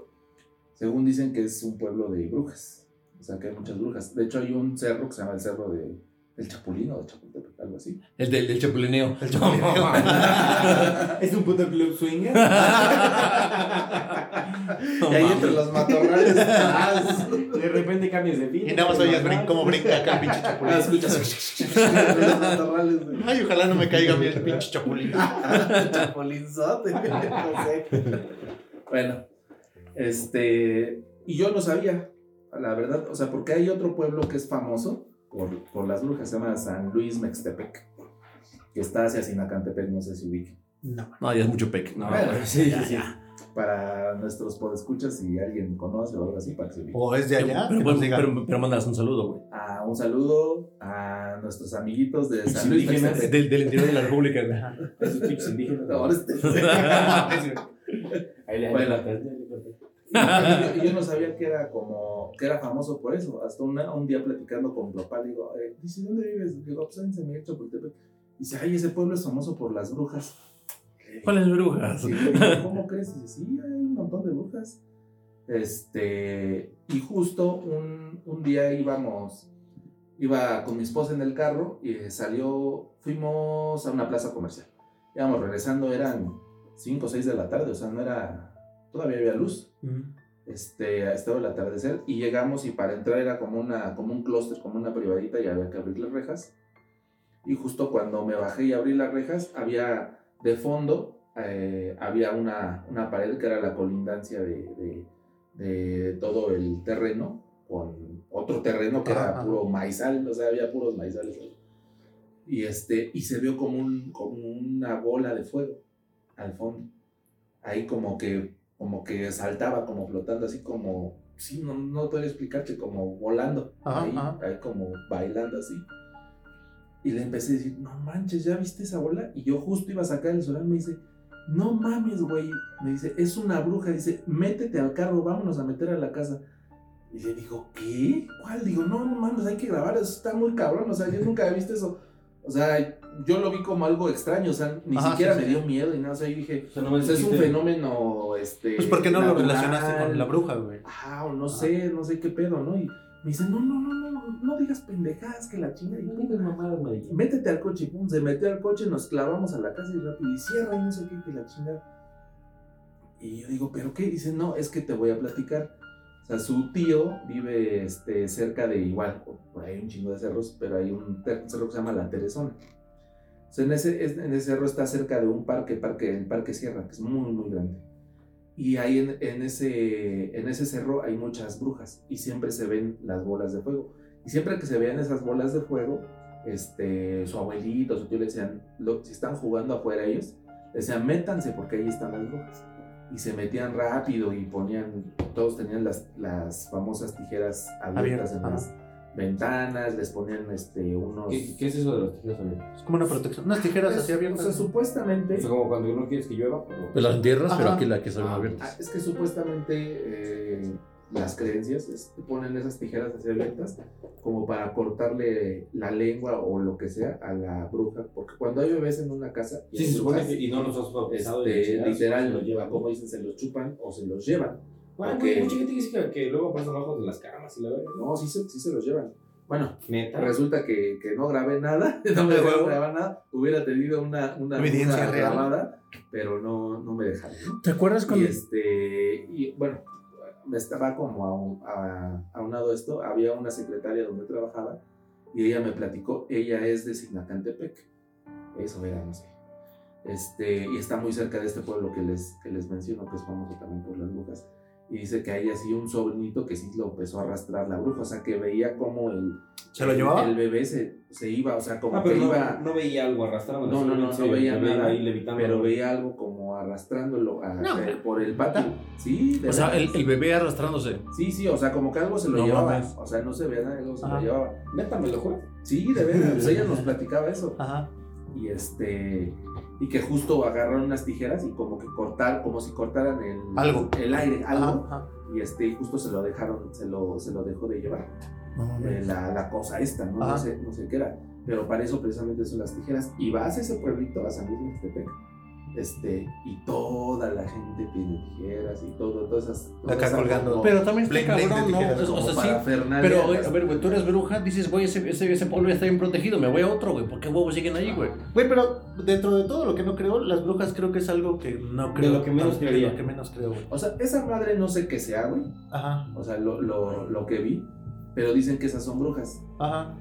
Según dicen que es un pueblo de brujas, o sea que hay muchas brujas. De hecho hay un cerro que se llama el cerro de, del Chapulín o de Chapultepec, algo así. El del, del chapulineo. El chapulineo. es un puto club swinger. y ahí entre los matorrales. de repente cambias de vida. Y nada más oyes brin- cómo brinca acá el pinche chapulín. ah, escuchas. entre los matorrales. güey. Ay, ojalá no me caiga bien el pinche chapulín. Chapulinzote, no sé. Bueno, este. Y yo no sabía, la verdad, o sea, porque hay otro pueblo que es famoso por, por las brujas, se llama San Luis Mextepec, que está hacia Sinacantepec, no sé si ubiquen. No. No, ya es mucho pec. No, Bueno, Sí, sí, sí. Para nuestros podescuchas, si alguien conoce o algo así, para que se ubiquen. O es de allá. pero, pero, pero, pero mandas un saludo, güey. Ah, un saludo a nuestros amiguitos de San Luis Indígenas. Mextepec. Del, del interior de la República. Esos pinches indígenas. Ahora este- Ahí le Bueno. Y yo, yo no sabía que era como que era famoso por eso. Hasta una- un día platicando con le digo, eh, dice, ¿dónde vives? Digo, pues en San Miguel Chapultepec. Dice, ay, ese pueblo es famoso por las brujas. ¿Cuáles brujas? Sí, digo, ¿Cómo crees? Dice, sí, hay un montón de brujas. Este, y justo un, un día íbamos, iba con mi esposa en el carro y salió, fuimos a una plaza comercial. Íbamos regresando, eran 5 o 6 de la tarde, o sea, no era, todavía había luz Mm. este, estaba el atardecer y llegamos y para entrar era como, una, como un clúster, como una privadita y había que abrir las rejas. Y justo cuando me bajé y abrí las rejas, había de fondo, eh, había una, una pared que era la colindancia de, de- de todo el terreno con otro terreno que era puro maizal, o sea, había puros maizales. Y, este, y se vio como, un, como una bola de fuego al fondo. Ahí como que como que saltaba, como flotando, así como, sí, no, no podría explicarte, como volando, Ajá, ahí, ajá. ahí como bailando así. Y le empecé a decir, no manches, ¿ya viste esa bola? Y yo justo iba a sacar el celular, me dice, no mames, güey, me dice, es una bruja, dice, métete al carro, vámonos a meter a la casa. Y le digo, ¿qué? ¿Cuál? Digo, no, no mames, hay que grabar, eso está muy cabrón, o sea, yo nunca había visto eso. O sea, yo lo vi como algo extraño, o sea, ni Ajá, siquiera sí, me sí. dio miedo y nada, o sea, yo dije, O sea, no pues es un fenómeno, este... Pues ¿por qué no lo relacionaste con la bruja, güey? Ajá, o no sé, no sé qué pedo, ¿no? Y me dice, no, no, no, no, no digas pendejadas, que la chinga, y No pum, digas mamadas, métete al coche, y pum, se metió al coche, nos clavamos a la casa y rápido, y cierra y no sé qué, que la chinga. Y yo digo, ¿pero qué? Dice, no, es que te voy a platicar. O sea, su tío vive este, cerca de igual, por ahí hay un chingo de cerros, pero hay un cerro que se llama La Teresona. En ese, es- en ese cerro está cerca de un parque, parque, el Parque Sierra, que es muy, muy grande. Y ahí en, en ese, en ese cerro hay muchas brujas y siempre se ven las bolas de fuego. Y siempre que se vean esas bolas de fuego, este, su abuelito, su tío le decían, lo- si están jugando afuera ellos, le decían, métanse porque ahí están las brujas. Y se metían rápido y ponían, todos tenían las, las famosas tijeras abiertas Abiertas, en las, ventanas, les ponían este, unos... ¿Qué, qué es eso de las tijeras abiertas? Es como una protección. Unas tijeras Es- así o abiertas. sea, supuestamente... O sea, como cuando no quieres que llueva. pero- Pues las entierras, pero aquí la que son Ah, abiertas. es que supuestamente eh, las creencias es- ponen esas tijeras así abiertas como para cortarle la lengua o lo que sea a la bruja, porque cuando hay bebés en una casa y Sí, hay se supone brujas, que. Y no nos has bautizado. este, literal, lo llevan. como dicen, se los chupan o se los llevan. Bueno, Ok. mucha gente dice que, que luego pasan abajo de las camas y la verdad. No, sí se, sí se los llevan. Bueno, Neta. resulta que, que no grabé nada, no me dejaron grabar nada, hubiera tenido una, una real. grabada, pero no, no me dejaron. ¿no? ¿Te acuerdas Y cuando este, y bueno, me estaba como aun- a, aunado esto, había una secretaria donde trabajaba y ella me platicó, ella es de Sinacantepec, eso era, no sé. Este, y está muy cerca de este pueblo que les, que les menciono, que es famoso también por las brujas. Y dice que a ella sí un sobrinito que sí lo empezó a arrastrar la bruja, o sea que veía como el, ¿Se lo el- llevaba? el bebé se, se iba, o sea, como Ah, que no, iba, no veía algo arrastrando. No, no, no, no veía nada, ahí levitando. pero veía algo como arrastrándolo a- No, eh, por el patio. Sí, de O sea, verdad. el, el bebé arrastrándose. Sí, sí, o sea, como que algo se lo No llevaba. mames. O sea, no se veía nada, algo se lo llevaba. Neta, me lo juro. Sí, de veras, pues ella nos platicaba eso. Ajá. Y este. Y que justo agarraron unas tijeras y como que cortar, como si cortaran el, Algo. el aire, algo. Ajá. Y este, y justo se lo dejaron, se lo, se lo dejó de llevar. No eh, la, la cosa esta, ¿no? No sé, no sé qué era. Pero para eso precisamente son las tijeras. Y vas a ese pueblito, a San Luis Mixtepec. Este, y toda la gente tiene tijeras y todo, todas esas. toda Acá colgando. como- Pero también está cabrón, ¿no? tijeras, O sea, sí. Pero, a ver, güey, tú eres bruja, dices, güey, ese, ese, ese pueblo ya está bien protegido, me voy a otro, güey. ¿Por qué huevos siguen ahí, güey? Güey, pero dentro de todo lo que no creo, las brujas creo que es algo que no creo. lo que menos de lo que menos creo, güey. O sea, esa madre no sé qué sea, güey. Ajá. O sea, lo, lo, lo que vi. Pero dicen que esas son brujas. Ajá.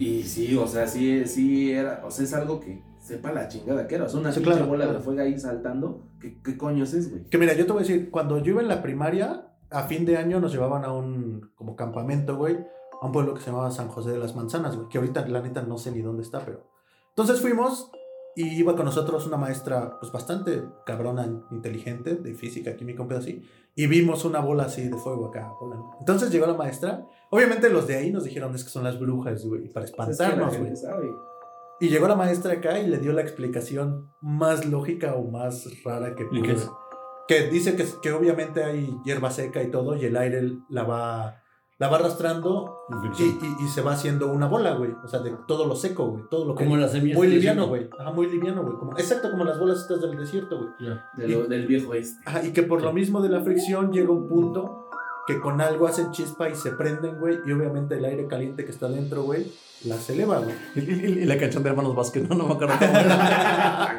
Y sí, o sea, sí, sí era. O sea, es algo que sepa la chingada que era. O sea, una Sí, claro, bola claro. de fuego ahí saltando. ¿Qué, qué coños es, güey? Que mira, yo te voy a decir, cuando yo iba en la primaria, a fin de año nos llevaban a un como campamento, güey, a un pueblo que se llamaba San José de las Manzanas, güey, que ahorita la neta no sé ni dónde está, pero... Entonces fuimos y iba con nosotros una maestra, pues bastante cabrona, inteligente, de física, química, un pedo así, y vimos una bola así de fuego acá. volando. Entonces llegó la maestra, obviamente los de ahí nos dijeron, es que son las brujas, güey, para Es que la espantarnos, güey. Y llegó la maestra acá y le dio la explicación más lógica o más rara que ¿Y pudo. qué es? Que dice que, que obviamente hay hierba seca y todo, y el aire la va, la va arrastrando y, y- y se va haciendo una bola, güey. O sea, de todo lo seco, güey. Todo lo que. Como las semillas muy liviano, güey. Ajá, muy liviano, güey. Como- exacto como las bolas estas del desierto, güey. De lo- del viejo este. Ajá, y que por lo mismo de la fricción llega un punto que con algo hacen chispa y se prenden, güey. Y obviamente el aire caliente que está dentro, güey, las eleva, güey. Y, y- y la canción de Hermanos Vázquez, no, no me acuerdo cómo era.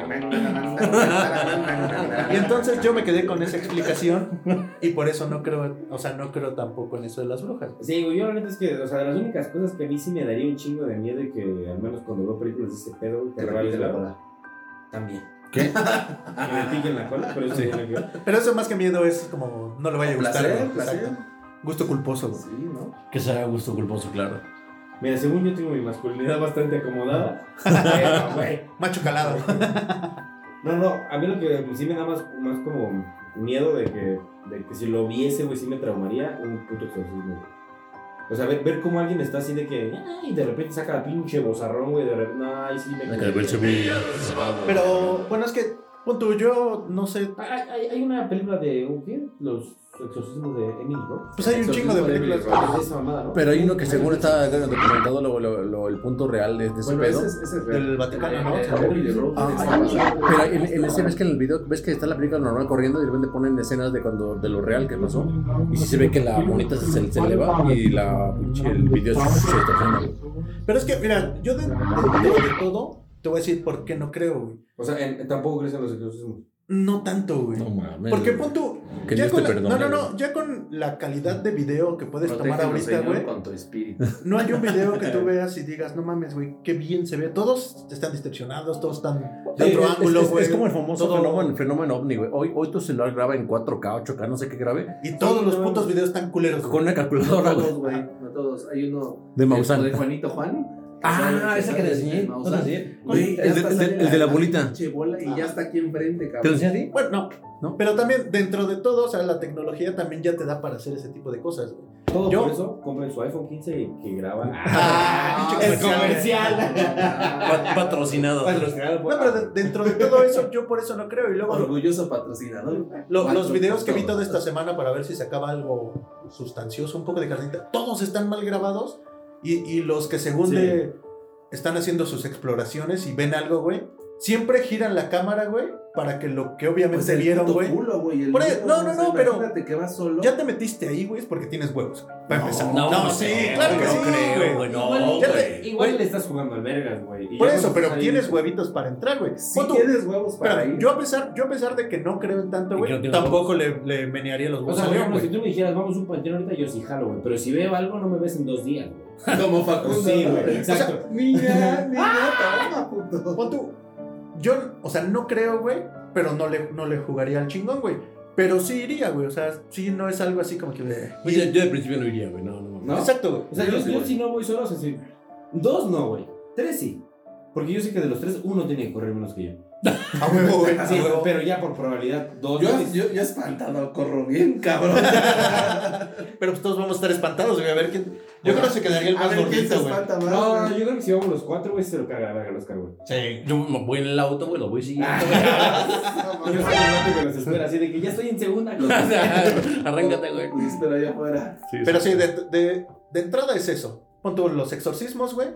Y entonces yo me quedé con esa explicación y por eso no creo, o sea, no creo tampoco en eso de las brujas. Sí, güey, yo la neta es que, o sea, de las únicas cosas que a mí sí me daría un chingo de miedo y que al menos cuando veo películas de ese pedo, Te revive repite la la cola. También. ¿Qué? Me piquen la cola, pero eso Sí. no. Pero eso más que miedo es como no le vaya a gustar. Placer, placer. Gusto culposo, güey. Sí, ¿no? Que será gusto culposo, claro. Mira, según yo tengo mi masculinidad bastante acomodada. pero, güey, Macho calado. No, no, a mí lo que sí me da más, más como miedo de que, de que si lo viese, güey, sí me traumaría un puto exorcismo. O sea, ver, ver cómo alguien está así de que, ay, de repente saca la pinche bozarrón, güey, de repente, no, ay, sí me. Pero bueno, es que, pon tú, yo no sé. Hay, hay, hay una película de, ¿un ¿qué? Los exorcismos de Emily Rose. Pues hay un chingo de películas. Es de esa mamada, ¿no? Pero hay uno que según está documentado lo, lo- lo- el punto real de, de ese Bueno, pedo. ese es, ese es real. Del Vaticano, ¿no? Rose Ah, ah, Pero en, en ese ves que en el video ves que está la película normal corriendo y de repente ponen escenas de cuando de lo real que pasó y sí se ve que la monita se, se eleva y la pinche- el video se, se distorsiona. Pero es que, mira, yo de, de- de- de todo te voy a decir por qué no creo, güey. O sea, en- tampoco crees en los exorcismos. No tanto, güey. No mames. Porque pon tú. Que ya Dios con te la- perdone, no, no, no. güey. Ya con la calidad de video que puedes tomar ahorita, Señor, güey. con tu espíritu. No hay un video que tú veas y digas, no mames, güey, qué bien se ve. Todos están distorsionados, todos están de Sí, otro es- ángulo, es, güey. es como el famoso Todo- fenómeno, fenómeno ovni, güey. Hoy, hoy tu celular graba en 4K, 8K, no sé qué grabe, Y todos los putos videos están culeros. con güey. una No calculadora, todos, güey. güey. No todos. Hay uno. De el- Maussan. De Juanito Juan. Ah, esa que te enseñé. No, ¿No o te enseñé? El de- el el la bolita. y ya está aquí enfrente, ¿Te lo cabrón. enseñé a ti? Bueno, no. ¿No? Pero también dentro de todo, o sea, la tecnología también ya te da para hacer ese tipo de cosas, güey. Todo Yo- por eso, compren su iPhone 15 que graba. Ah, el pinche comercial. Pa- Patrocinado. Patrocinado por- No, pero de- dentro de todo eso, yo por eso no creo. Y luego Orgulloso patrocinador. lo- los videos que vi toda esta semana para ver si sacaba algo sustancioso, un poco de carnita, todos están mal grabados. Y, y los que según Sí. de están haciendo sus exploraciones y ven algo, güey, siempre giran la cámara, güey, para que lo que obviamente Pues el vieron, puto güey. culo, güey, el Por ahí- dedo, no, no, o sea, no, pero- Imagínate que vas solo. Ya te metiste ahí, güey, es porque tienes huevos. güey, Para No, empezar. no, sí, no, claro que no sí, creo, güey. no, Igual, güey. te- igual le estás jugando al vergas, güey. Y Por eso, pero ahí- tienes huevitos para entrar, güey. Tú- tienes huevos para ir. yo a pesar, yo a pesar de que no creo en tanto, ¿Y güey, tampoco le, le menearía los O huevos sea, a por León, ejemplo, si tú me dijeras, vamos a un panteón ahorita, yo sí jalo, güey. Pero si veo algo, no me ves en dos días, güey. Como Facundo. Sí, güey, exacto. Niña, niña, toma, puto. Pon tú, yo, o sea, no creo, güey, pero no le, no le jugaría al chingón, güey. Pero sí iría, güey, o sea, sí no es algo así como que... de- Oye, yo de principio no iría, güey. No, no, no. ¿No? Exacto, güey. O sea, yo, yo si no voy solo, o sea, si- Dos no, güey. Tres sí. Porque yo sé que de los tres, uno tiene que correr menos que yo. A huevo, güey. Sí, a huevo. pero ya por probabilidad, dos. Yo, güey. yo, yo espantado corro bien, cabrón. Pero pues todos vamos a estar espantados, güey, a ver quién... Yo creo que se quedaría el más gordito, güey. No, güey. yo creo que si vamos los cuatro, güey, se lo caga la verga los cargos. Sí. Yo me voy en el auto, güey, lo voy siguiendo. Yo soy el vato que los espera, así de que ya estoy en segunda. Arráncate, güey. Pero allá afuera. Pero sí, de, de, de entrada es eso. Pon tú los exorcismos, güey.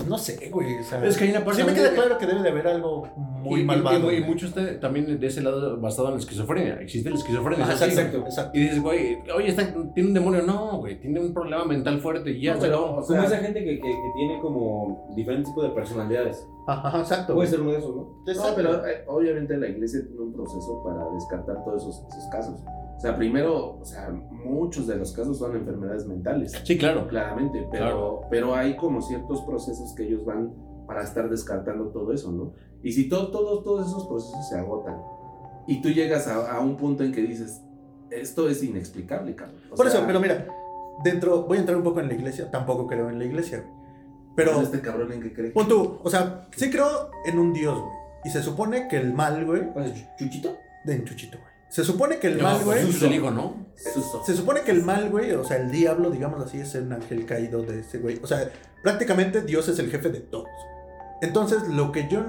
Pues No sé, güey. O sea, Es que hay una parte sí me queda claro que debe de haber algo muy y, malvado. Y, y, mucho está también de ese lado basado en la esquizofrenia. Existe la esquizofrenia. Así. exacto, exacto. Y dices, güey, oye, está- tiene un demonio. No, güey, tiene un problema mental fuerte. Y ya, No, se pero, lo- o Como sea, esa gente que, que, que tiene como diferentes tipos de personalidades. Ajá, ajá, exacto. Puede güey. ser uno de esos, ¿no? No, Exacto. pero eh, obviamente la iglesia tiene un proceso para descartar todos esos, esos casos. O sea, primero, o sea, muchos de los casos son enfermedades mentales, Sí, claro. claramente, pero, Claro. pero hay como ciertos procesos que ellos van para estar descartando todo eso, ¿no? Y si todo, todo- todos esos procesos se agotan y tú llegas a, a un punto en que dices, esto es inexplicable, cabrón. O Por sea, eso, pero mira, dentro, voy a entrar un poco en la iglesia, tampoco creo en la iglesia. Pero, este cabrón en que cree. pon tú, o sea, sí creo en un Dios, güey. Y se supone que el mal, güey, ¿Chuchito? de en Chuchito, güey. Se supone que el No, mal, güey, el hijo, ¿no? Suso. se supone que el mal, güey, o sea, el diablo, digamos así, es el ángel caído de ese güey. O sea, prácticamente Dios es el jefe de todos. Entonces, lo que yo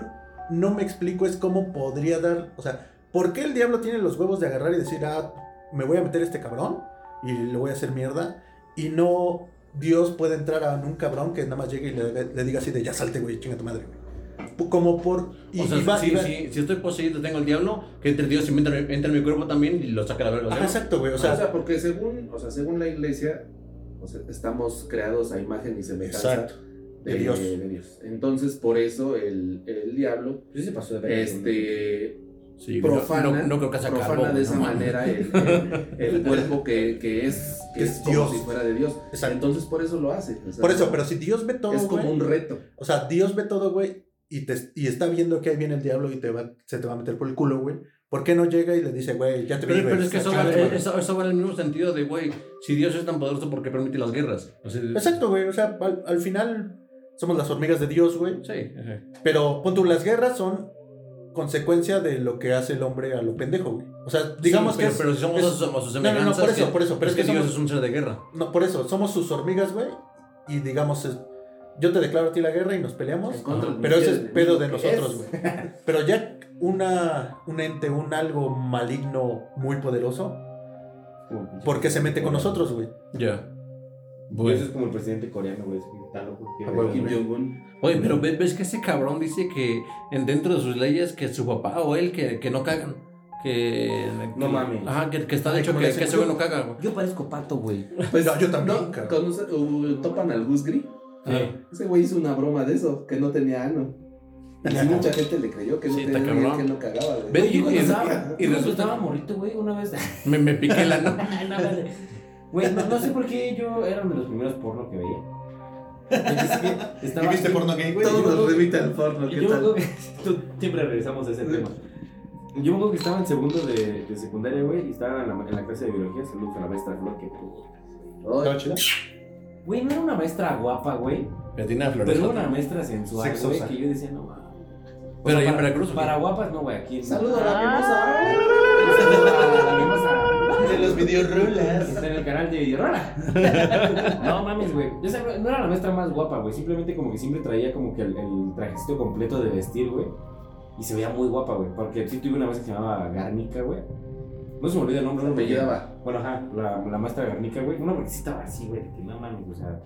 no me explico es cómo podría dar, o sea, ¿por qué el diablo tiene los huevos de agarrar y decir, ah, me voy a meter a este cabrón y le voy a hacer mierda? Y no Dios puede entrar a un cabrón que nada más llegue y le, le diga así de, ya salte, güey, chinga tu madre, güey. Como por... Y, o sea, si, si- si estoy poseído, tengo el diablo, que entre Dios y entra, entra en mi cuerpo también y lo saca a la verga. Exacto, güey, o O sea... sea, porque según, o sea, según la iglesia, o sea, estamos creados a imagen y semejanza Exacto. de, De Dios. de Dios. Entonces, por eso el, el diablo Sí se pasó de verga. este, Sí, profana, no, no, no creo que sea profana de esa no manera el, el- el cuerpo que, que es, que Que es, es como Dios. si fuera de Dios. Exacto. Entonces, por eso lo hace. o sea, Por eso, pero si Dios ve todo, es como güey, un reto. O sea, Dios ve todo, güey, y, te, y está viendo que ahí viene el diablo y te va, se te va a meter por el culo, güey. ¿Por qué no llega y le dice, güey, ya te vi, Pero, güey, pero es que eso va, chinga tu madre"? eso, eso va en el mismo sentido de, güey, si Dios es tan poderoso, ¿por qué permite las guerras? O sea, Exacto, güey. O sea, al, al final somos las hormigas de Dios, güey. Sí, ajá. Pero, pon las guerras son consecuencia de lo que hace el hombre a lo pendejo, güey. O sea, digamos Sí, que pero, es- pero si somos es- a sus, a sus No, no, no, por eso, que- por eso, pero es que que Dios somos- es un ser de guerra. No, por eso, somos sus hormigas, güey. Y digamos, yo te declaro a ti la guerra y nos peleamos. Pero ese es pedo de nosotros, güey. Pero ya una, un ente, un algo maligno muy poderoso, ¿por qué se mete con nosotros, güey? Ya. Dios es como el presidente coreano, güey. está loco. Oye, pero ve- ves que ese cabrón dice que en dentro de sus leyes que su papá o él que, que no cagan. Que, No que- mames. Ajá, que, que está de hecho ¿cómo que, ese güey no caga, güey. Yo parezco pato, güey. Pues yo también, No, cabrón. conoce- uh, topan al Gus Gris. Sí. Ese güey hizo una broma de eso, que no tenía ano. Y sí, mucha gente le creyó que no Sí, tenía cabrón. que no cagaba, güey. Y- y- estaba, y yo cuando resulta- estaba morrito, güey, una vez. Me, me piqué la no. No, vale. Güey, no, no sé por qué yo era de los primeros porno que veía. Es que estaba- ¿Y viste porno gay, güey? Todo yo- nos remite al porno, Y ¿qué yo me tal? acuerdo que tú- siempre regresamos a ese tema. Yo me acuerdo que estaba en segundo de, de secundaria, güey, y estaba en la, en la clase de biología. Saludos a la maestra Flor, que Ay, ¿Estaba chida? Güey, no era una maestra guapa, güey. Pero Flores. hubo una maestra sensual, güey, que yo decía, no mames. Pero ya en para- Veracruz. Para guapas, no, güey, aquí. en- Saludos a la Ah, mimosa. saludos a la mimosa. De los videorolas. Está en el canal de Videorola. no mames, güey. Yo sé, no era la maestra más guapa, güey. Simplemente como que siempre traía como que el, el trajecito completo de vestir, güey. Y se veía muy guapa, güey. Porque sí tuve una maestra que se llamaba Garnica, güey. No se me olvida el nombre, no Apellidaba. Bueno, ajá, la, la maestra Garnica, güey. Una porque sí estaba así, güey. de Que no mames, o sea.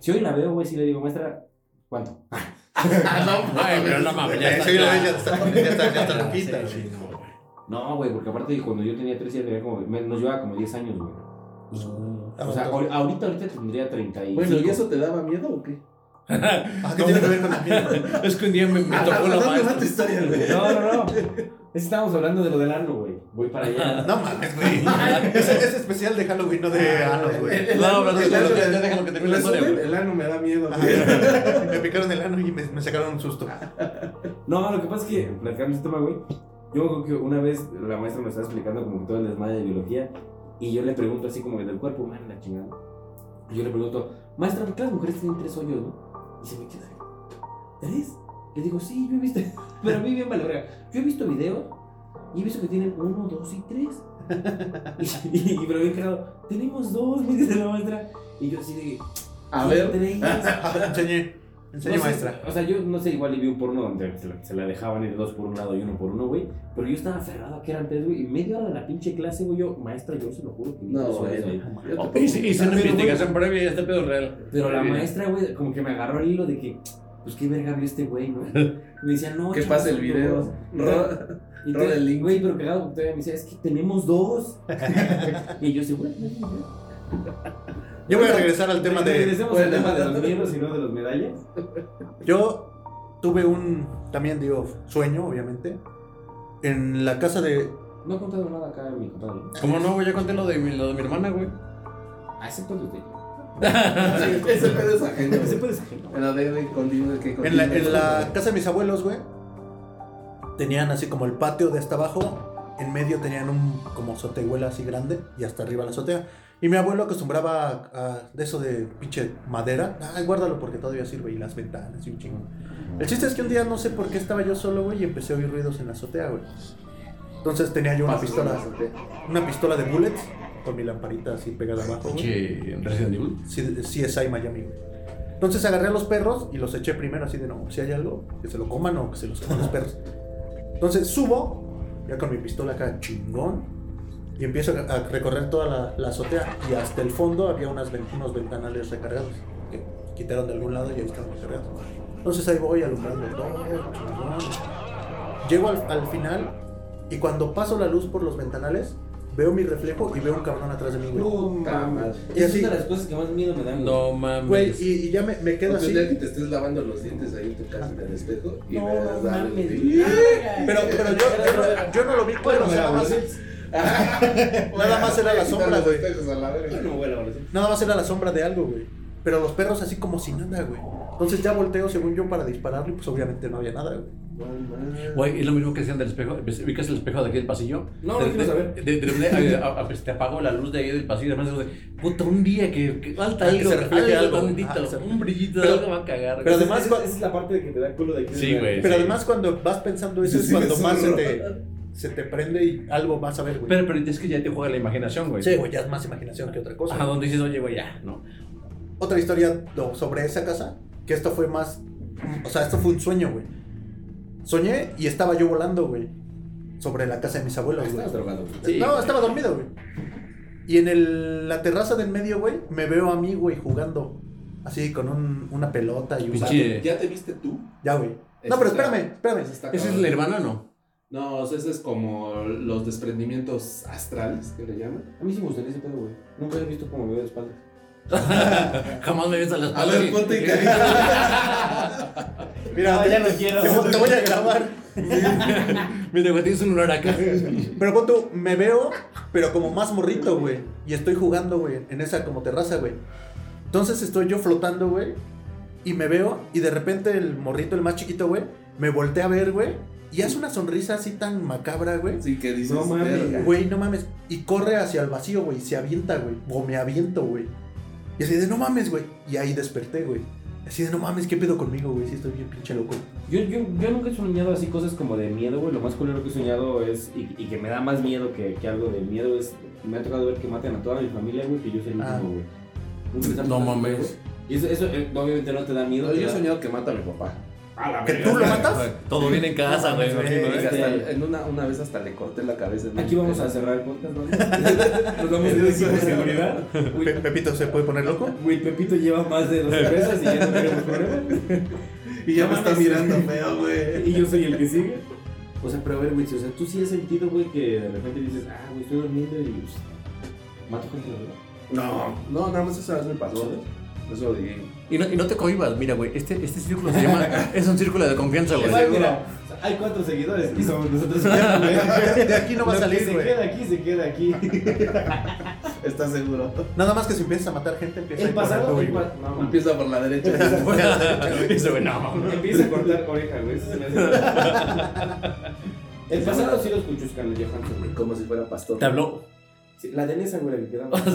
Si hoy la veo, güey, sí le digo, maestra, ¿cuánto? Ay, pero no mames, ya está. la ya está, ya está, ya está loquita, güey. no, güey. No, güey, porque aparte cuando yo tenía 13 años, tenía como, me- nos llevaba como 10 años, güey. Ah, O sea, ahor- ahorita, ahorita tendría 35. Bueno, ¿y eso te daba miedo o qué? Ah, ¿Qué tiene que ver con el miedo? Es que un día me, me tocó la ¿Dónde va maestra. tu historia, güey? No, no, no. Es que estábamos hablando de lo del ano, güey. Voy para allá. No mames, güey. Ese es especial de Halloween, no de ano, güey. El- el No, pero el ya- ano- déjalo que termine la historia, güey. El ano me da miedo. Güey. Me picaron el ano y me, me sacaron un susto. No, lo que pasa es que, platicando este tema, güey, yo acuerdo que una vez la maestra me estaba explicando como que todo el desmadre de biología y yo le pregunto así como que del cuerpo humano, la chingada. Y yo le pregunto, maestra, ¿por qué las mujeres tienen tres hoyos, no? Y se me queda, ¿tres? Le digo, sí, yo he visto, pero a mí bien vale. Yo he visto videos y he visto que tienen uno, dos y tres. Y, y- y- pero bien cagado, tenemos dos, me dice la maestra. Y yo así de, A "¿Qué ver. tres?". A ver, enseñé. Enseñé, No sé, maestra. O sea, yo no sé, igual y vi un porno donde se la, se la dejaban ir dos por un lado y uno por uno, güey. Pero yo estaba aferrado a que eran tres, güey. Y media hora de la pinche clase, güey, yo, maestra, yo se lo juro que vi No, güey. hice una Pero, güey, investigación previa y este pedo real. Pero la maestra, güey, como que me agarró el hilo de que, pues qué verga vio este güey, ¿no? Y me decía, no, Que pase el video. Y te- el link. Güey, pero cagado, todavía me decía, es que tenemos dos. y yo, seguro. Yo voy a regresar al tema de. Regresemos al Bueno. tema de los miedos y no de las medallas. Yo tuve un, también digo, sueño, obviamente. En la casa de. No he contado nada acá en mi compadre. ¿Cómo no, güey? Ya conté lo de mi, lo de mi hermana, güey. Ah, excepto el de usted. Ese pedo es ajeno. Ese. Bueno, En la, continúe. en la casa de mis abuelos, güey. Tenían así como el patio de hasta abajo. En medio tenían un como azotehuela así grande. Y hasta arriba la azotea. Y mi abuelo acostumbraba a, a- de eso de pinche madera. Ay, guárdalo porque todavía sirve. Y las ventanas y un chingo. El chiste es que un día no sé por qué estaba yo solo, güey. Y empecé a oír ruidos en la azotea, güey. Entonces tenía yo una pistola. Una pistola de bullets. Con mi lamparita así pegada abajo, güey. Resident Evil. Sí, CSI Miami, güey. Entonces agarré a los perros y los eché primero así de no, si hay algo, que se lo coman o que se los coman los perros. Entonces subo, ya con mi pistola acá chingón, y empiezo a, recorrer toda la, azotea y hasta el fondo había unas, unos ventanales recargados que quitaron de algún lado y ahí estaban recargados. Entonces ahí voy alumbrando todo, chingón. Llego al, al final y cuando paso la luz por los ventanales, veo mi reflejo y veo un cabrón atrás de mí, güey. Madre. Y Esa así- es una de las cosas que más miedo me dan. No mames. Güey, y, y ya me, me quedo así. que te estés lavando los dientes ahí en tu casa en el espejo y No, me das no mames. Pero, pero yo, yo, no- yo no lo vi claro, nada más, nada más era la sombra, güey. No. Nada más era la sombra de algo, güey. Pero los perros así como sin nada, güey. Entonces ya volteo según yo para dispararle, pues obviamente no había nada, güey. Güey, es lo mismo que decían del espejo. ¿Ubicas el espejo de aquí del pasillo? No, de, no quiero de- saber. de- de a- a- pues, te apagó la luz de ahí del pasillo. Además, de, puta, un día que, que falta Ah, que algo, se refleje algo, algo. tantito, Ah, un brillito, Pero- algo va a cagar. pero además- esa, es la parte de que te da culo de aquí. Sí, güey. Pero sí. además cuando vas pensando eso Sí, es sí, cuando más se te, se te prende y algo vas a ver, güey. Pero, pero es que ya te juega la imaginación, güey. Sí, güey, ya es más imaginación que otra cosa. Ajá, donde dices, oye, güey, ya, ¿no? Otra historia no, sobre esa casa, que esto fue más, o sea, esto fue un sueño, güey. Soñé y estaba yo volando, güey, sobre la casa de mis abuelos, güey. Estás drogado. güey. Sí, no, güey. estaba dormido, güey. Y en el- la terraza del medio, güey, me veo a mí, güey, jugando. Así, con un- una pelota y un Pinche- bate. ¿Ya te viste tú? Ya, güey. Ese No, pero está- espérame, espérame. ese está ¿Ese es cabrón. el hermano o no? No, o sea, ese es como los desprendimientos astrales que le llaman. A mí sí me gustaría ese pedo, güey. Nunca he visto cómo me veo de espalda. Jamás me ves a las A ver, ponte y Mira, No, ya no quiero. te- te voy a grabar. Mira, güey, tienes un olor acá. Pero pon tú, me veo, pero como más morrito, güey. Y estoy jugando, güey, en esa como terraza, güey. Entonces estoy yo flotando, güey. Y me veo, y de repente el morrito, el más chiquito, güey, me voltea a ver, güey. Y hace una sonrisa así tan macabra, güey. Sí, que dices, No mames. Güey, no mames. Y corre hacia el vacío, güey. Se avienta, güey. O me aviento, güey. Y así de, no mames, güey. Y ahí desperté, güey. Así de no mames, ¿qué pedo conmigo, güey? Sí, estoy bien pinche loco. Yo, yo, yo nunca he soñado así cosas como de miedo, güey. Lo más culero que he soñado es, y, y que me da más miedo que, que algo de miedo es, me ha tocado ver que maten a toda mi familia, güey, que yo soy el Ah. último, güey. No mames. güey. Y eso, eso eh, obviamente no te da miedo. Yo he da- soñado que mata a mi papá. ¿Que tú lo matas? Todo bien en casa, güey. ¿eh? Hasta- en una, una vez hasta le corté la cabeza. Aquí vamos a cerrar el podcast, ¿no? Nos vamos a ir de de seguridad. Pepito se puede poner loco. Güey, Pepito lleva más de dos cervezas y ya no tenemos problema. Y ya No me está mirando feo, güey. Y yo soy el que sigue. O sea, pero a ver, güey, o sea, tú sí has sentido, güey, que de repente dices, ah, güey, estoy durmiendo y pues, mato gente, verdad. No, no, nada más esa vez me pasó. Eso lo dije. Y no, y no te cohibas, mira, güey. Este, este círculo se llama. es un círculo de confianza, güey. Mira, hay cuatro seguidores y somos nosotros. De aquí no va a salir, se güey. queda aquí, se queda aquí. ¿Estás seguro? Nada más que si empiezas a matar gente, empieza El a ir por pasado, el no, mames. Empieza por la derecha. Ese güey, no. Empieza a cortar oreja, güey. Eso se me hace. El pasado sí lo escucho Scarlett Johansson, güey. Como si fuera pastor. Te habló. Sí, la de Nessa, güey, la que quedamos.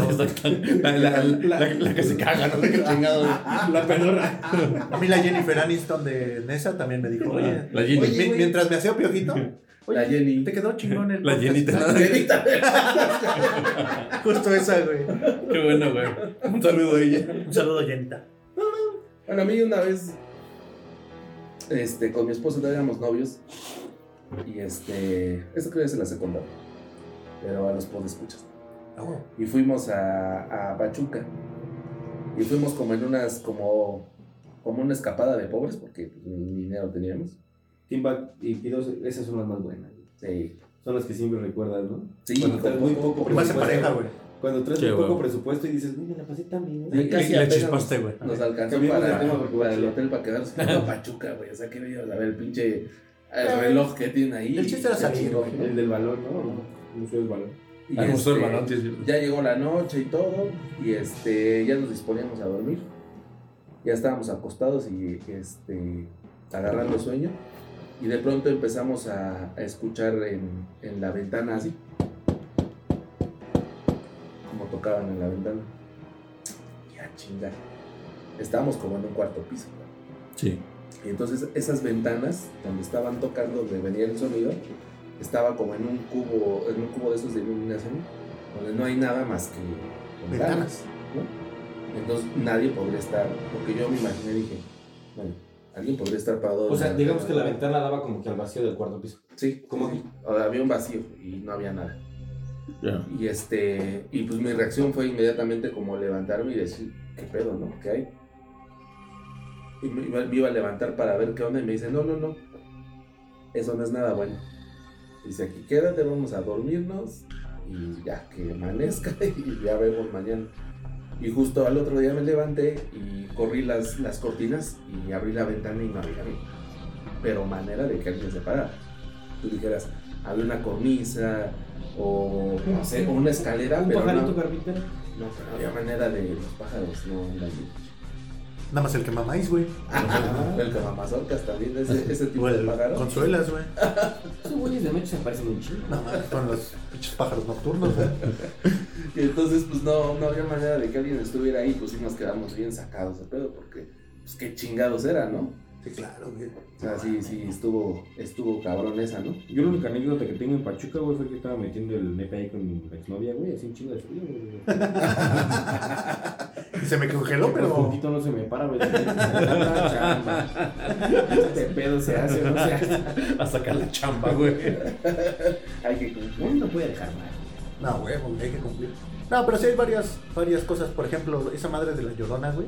La, la, la, la, la que se caga, no sé qué chingado. La pedorra. A mí la Jennifer Aniston de Nessa también me dijo, oye, La Jenny. oye, mi- mientras me hacía piojito, oye, La Jenny. te quedó chingón el La podcast". Jenita. La Jenita. Justo esa, güey. Qué bueno, güey. Un saludo a ella. Un saludo, Jenita. Bueno, a mí una vez, este, con mi esposo no éramos novios. Y este, eso creo que se las he contado. Pero a los escuchas. Ah. Y fuimos a, a Pachuca. Y fuimos como en unas, como, como una escapada de pobres, porque pues, ni dinero teníamos. Timba y Pidos, esas son las más buenas. güey. Sí. Son las que siempre recuerdas, ¿no? Sí, Cuando traes muy poco Y presupuesto. pareja, güey. Cuando traes muy poco presupuesto y dices, güey, me la pasé tan bien. Sí, güey". Le- casi apenas chispaste, güey. Nos alcanzó para, tema porque- para el hotel para quedarnos en Pachuca, güey. O sea, que veías a ver el pinche el reloj que tiene ahí. El chiste era salir. ¿no? El del balón, ¿no? El museo del balón. Y Ah, este. Ya llegó la noche y todo, y este, ya nos disponíamos a dormir. Ya estábamos acostados y este, agarrando sueño. Y de pronto empezamos a, a escuchar en, en la ventana así. Como tocaban en la ventana. Ya chinga. Estábamos como en un cuarto piso. Sí. Y entonces esas ventanas donde estaban tocando, donde venía el sonido, estaba como en un cubo, en un cubo de esos de iluminación, donde no hay nada más que Ventanas. ¿no? Entonces nadie podría estar, porque yo me imaginé, dije, bueno, alguien podría estar parado. O sea, digamos que la ventana daba como que al vacío del cuarto piso. Sí, ¿Cómo? sí, o sea, había un vacío y no había nada. Y este, y pues mi reacción fue inmediatamente como levantarme y decir, ¿qué pedo, no? ¿Qué hay? Y me iba, me iba a levantar para ver qué onda y me dice, no, no, no, eso no es nada bueno. Dice, aquí quédate, vamos a dormirnos y ya que amanezca y ya vemos mañana. Y justo al otro día me levanté y corrí las, las cortinas y abrí la ventana y no había nadie. Pero manera de que alguien se parara. Tú dijeras, había una cornisa o, no sé, o una escalera, Un pero pajarito no, no, pero no había manera de los pájaros, no bien. Nada más el que mamáis, güey. El camamazorcas también, ese, ese tipo de el pájaro. consuelas, güey. Esos güeyes de noche se parecen un chingo. Nada más son los pinches pájaros nocturnos, güey. Y entonces, pues no, no había manera de que alguien estuviera ahí, pues sí nos quedamos bien sacados de pedo, porque, pues qué chingados era, ¿no? Sí, claro, güey. O sea, sí, sí, estuvo, estuvo cabrón esa, ¿no? Yo la única anécdota que tengo en Pachuca, güey, fue que estaba metiendo el nepe ahí con mi exnovia, güey, así un chingo de frío, güey. Se me congeló, Pero pero. puntito no se me para, güey. Chamba. Este pedo se hace, no se hace. A sacar la chamba, güey. Hay que cumplir. Uno no puede dejar mal. No, güey, güey, hay que cumplir. No, pero sí hay varias, varias cosas. Por ejemplo, esa madre de la llorona, güey.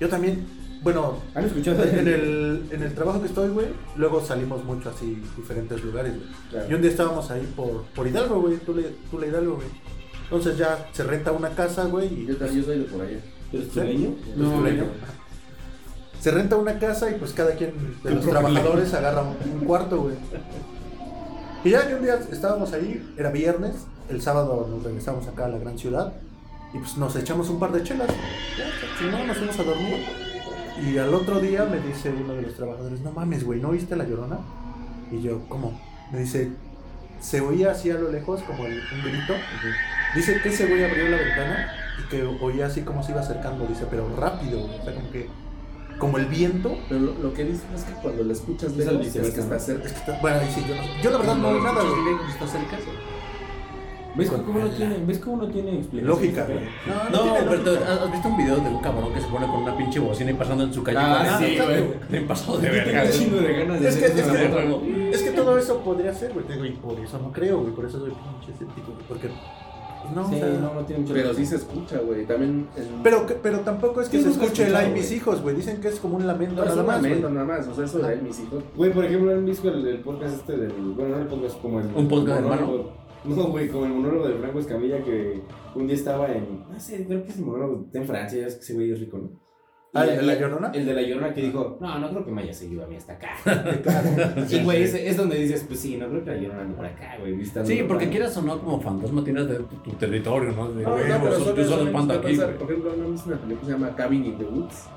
Yo también, bueno, ¿Han escuchado? en el, en el trabajo que estoy, güey, luego salimos mucho así, diferentes lugares, güey. Claro. Y un día estábamos ahí por, por Hidalgo, güey, tú le, tú le Hidalgo, güey. Entonces ya se renta una casa, güey, y Yo también yo soy de por allá. ¿Eres sureño? No. Se renta una casa y pues cada quien de los trabajadores agarra un, un cuarto, güey. Y ya que un día estábamos ahí, era viernes, el sábado nos regresamos acá a la gran ciudad y pues nos echamos un par de chelas. Ya, si no, nos fuimos a dormir. Y al otro día me dice uno de los trabajadores, no mames, güey, ¿no viste la llorona? Y yo, ¿cómo? Me dice, se oía así a lo lejos como el- un grito. Dice que ese güey abrió la ventana y que oía así como se iba acercando, dice, pero rápido, güey. O sea, como que como el viento. Pero lo, lo que dicen es que cuando la escuchas Es lejos al es que está ¿no? cerca. Es que está- bueno, sí, yo, no- yo la verdad no veo nada, lejos, está cerca. ¿Ves cómo no tiene, ¿Ves cómo no tiene explicación? Lógica, güey. No, tiene pero lógica. ¿te- ¿has visto un video de un cabrón que se pone con una pinche bocina y pasando en su calle? Ah, sí, güey. Me pasado de verga. tengo un güey. chingo de ganas de Es que- es que-. Es que todo eso podría ser, güey. te digo, Y por eso no creo, güey. Por eso soy pinche escéptico, güey. Porque. pues, No, Sí, o sea, no, no tiene mucho Pero sí se escucha, güey. También. Pero, que- pero tampoco es que Sí, se escuche el ay mis hijos, güey. Dicen que es como un lamento No, es nada un más. güey. lamento nada más. O sea, eso de ahí mis hijos. Güey, por ejemplo, ¿han visto el, el podcast este del. Bueno, no el podcast, como el. ¿Un podcast monólogo- No, güey, como el monólogo de Franco Escamilla que un día estaba en. No sé, creo que es el monólogo. Está en Francia, es que ese güey es rico, ¿no? Ah, ¿el de la Llorona? El de la Llorona que dijo, no, no creo que me haya seguido a mí hasta acá. Claro. Y güey, es, es donde dices, pues sí, no creo que la Llorona ande por acá, güey. Sí, porque quieras o no, como fantasma tienes de tu, tu territorio, ¿no? De, No, pero son el panda aquí. Por ejemplo, ¿no viste una película que se llama Cabin in the Woods?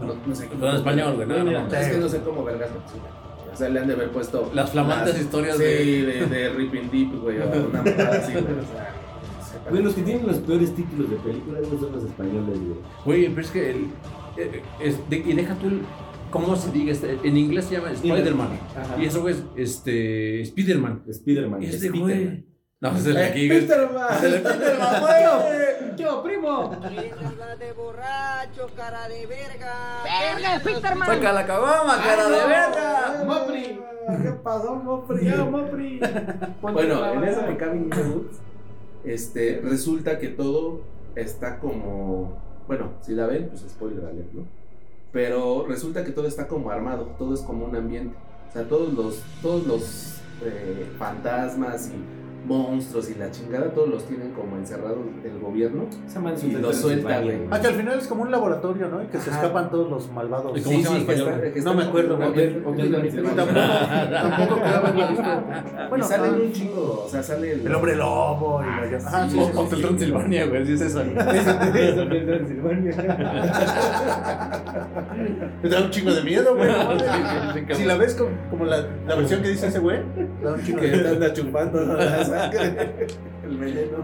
No, no sé Pero en español, güey, no, no. Es que no sé cómo vergas lo pusieron. O sea, le han de haber puesto. Las flamantes las- historias sí, de... de. de Ripping Deep, güey. O una mamada así, güey. O sea, no Güey, los que tienen los peores títulos de películas güey, son los españoles, güey. Güey, pero es que el... eh, es de- y deja tú el... ¿Cómo se diga? Este, en inglés se llama Spider-Man. Ajá. Y eso, güey, es este... Spider-Man. Spider-Man. Y este güey... No, es el de aquí. Es el de Spider-Man, güey. ¡Yo, primo! de borracho, cara de verga. ¡Verga, Spiderman! Saca la cabama, cara de verga. ¡Mopri! ¿Qué pasó, Mopri? ¡Ya, Mopri! Bueno, en esa de Cabin Woods, este, resulta que todo está como. Bueno, si la ven, pues spoiler alert, ¿no? Pero resulta que todo está como armado, todo es como un ambiente. O sea, todos los, todos los eh, fantasmas y monstruos y la chingada, todos los tienen como encerrados el gobierno. Y un lo suelta, güey. Ah, que al final es como un laboratorio, ¿no? Y que se Ajá. escapan todos los malvados. ¿Y cómo se llama en que español? está- que No está me acuerdo. Hotel- tampoco, tampoco creo haberlo visto. y sale ah, un chingo, o sea, sale el, el hombre lobo y la Ajá, sí, sí, sí. Hotel Transilvania, güey, sí es eso. Es Hotel Transilvania. Te da un chingo de miedo, güey. Sí, sí, sí, Si la ves como, la, la versión que dice ese güey, da un chingo de que miedo. anda chupando la sangre, el veneno.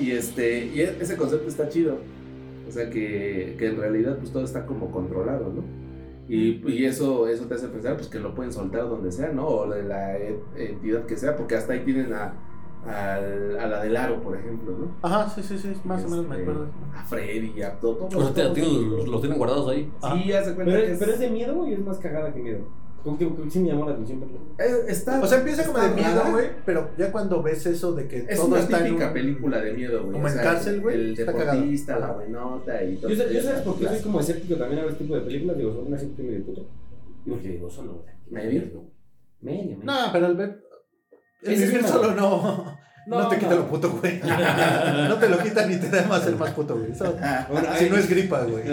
Y este, y e- ese concepto está chido. O sea que, que en realidad pues todo está como controlado, ¿no? Y, y eso, eso te hace pensar pues que lo pueden soltar donde sea, ¿no? O de la e- entidad que sea, porque hasta ahí tienen a, al- a la del aro, por ejemplo, ¿no? Ajá, sí, sí, sí, más o menos me Este, acuerdo. A Freddy y a todo. todo, O sea, te- todo. los, los tienen guardados ahí. Sí, hace cuenta Pero, que es- pero es de miedo, güey, es más cagada que miedo. Como que, sí me llamó la atención verlo. Eh, está, O sea, empieza como de miedo, güey, pero ya cuando ves eso de que Es todo una está en típica un- película de miedo, güey. Como O en sea, cárcel, güey, El deportista, cagado. la buenota y todo. Yo, sé- yo sabes por qué soy como escéptico también a ver este tipo de películas. Digo, son una escéptica medio puto. Y porque digo, solo, güey. ¿Medio? Medio, medio. No, pero el ver. El es vivir solo no. No, No, te quita no. lo puto, güey. no te lo quita ni te da más ser más puto, güey. Eso- Bueno, si no es gripa, güey.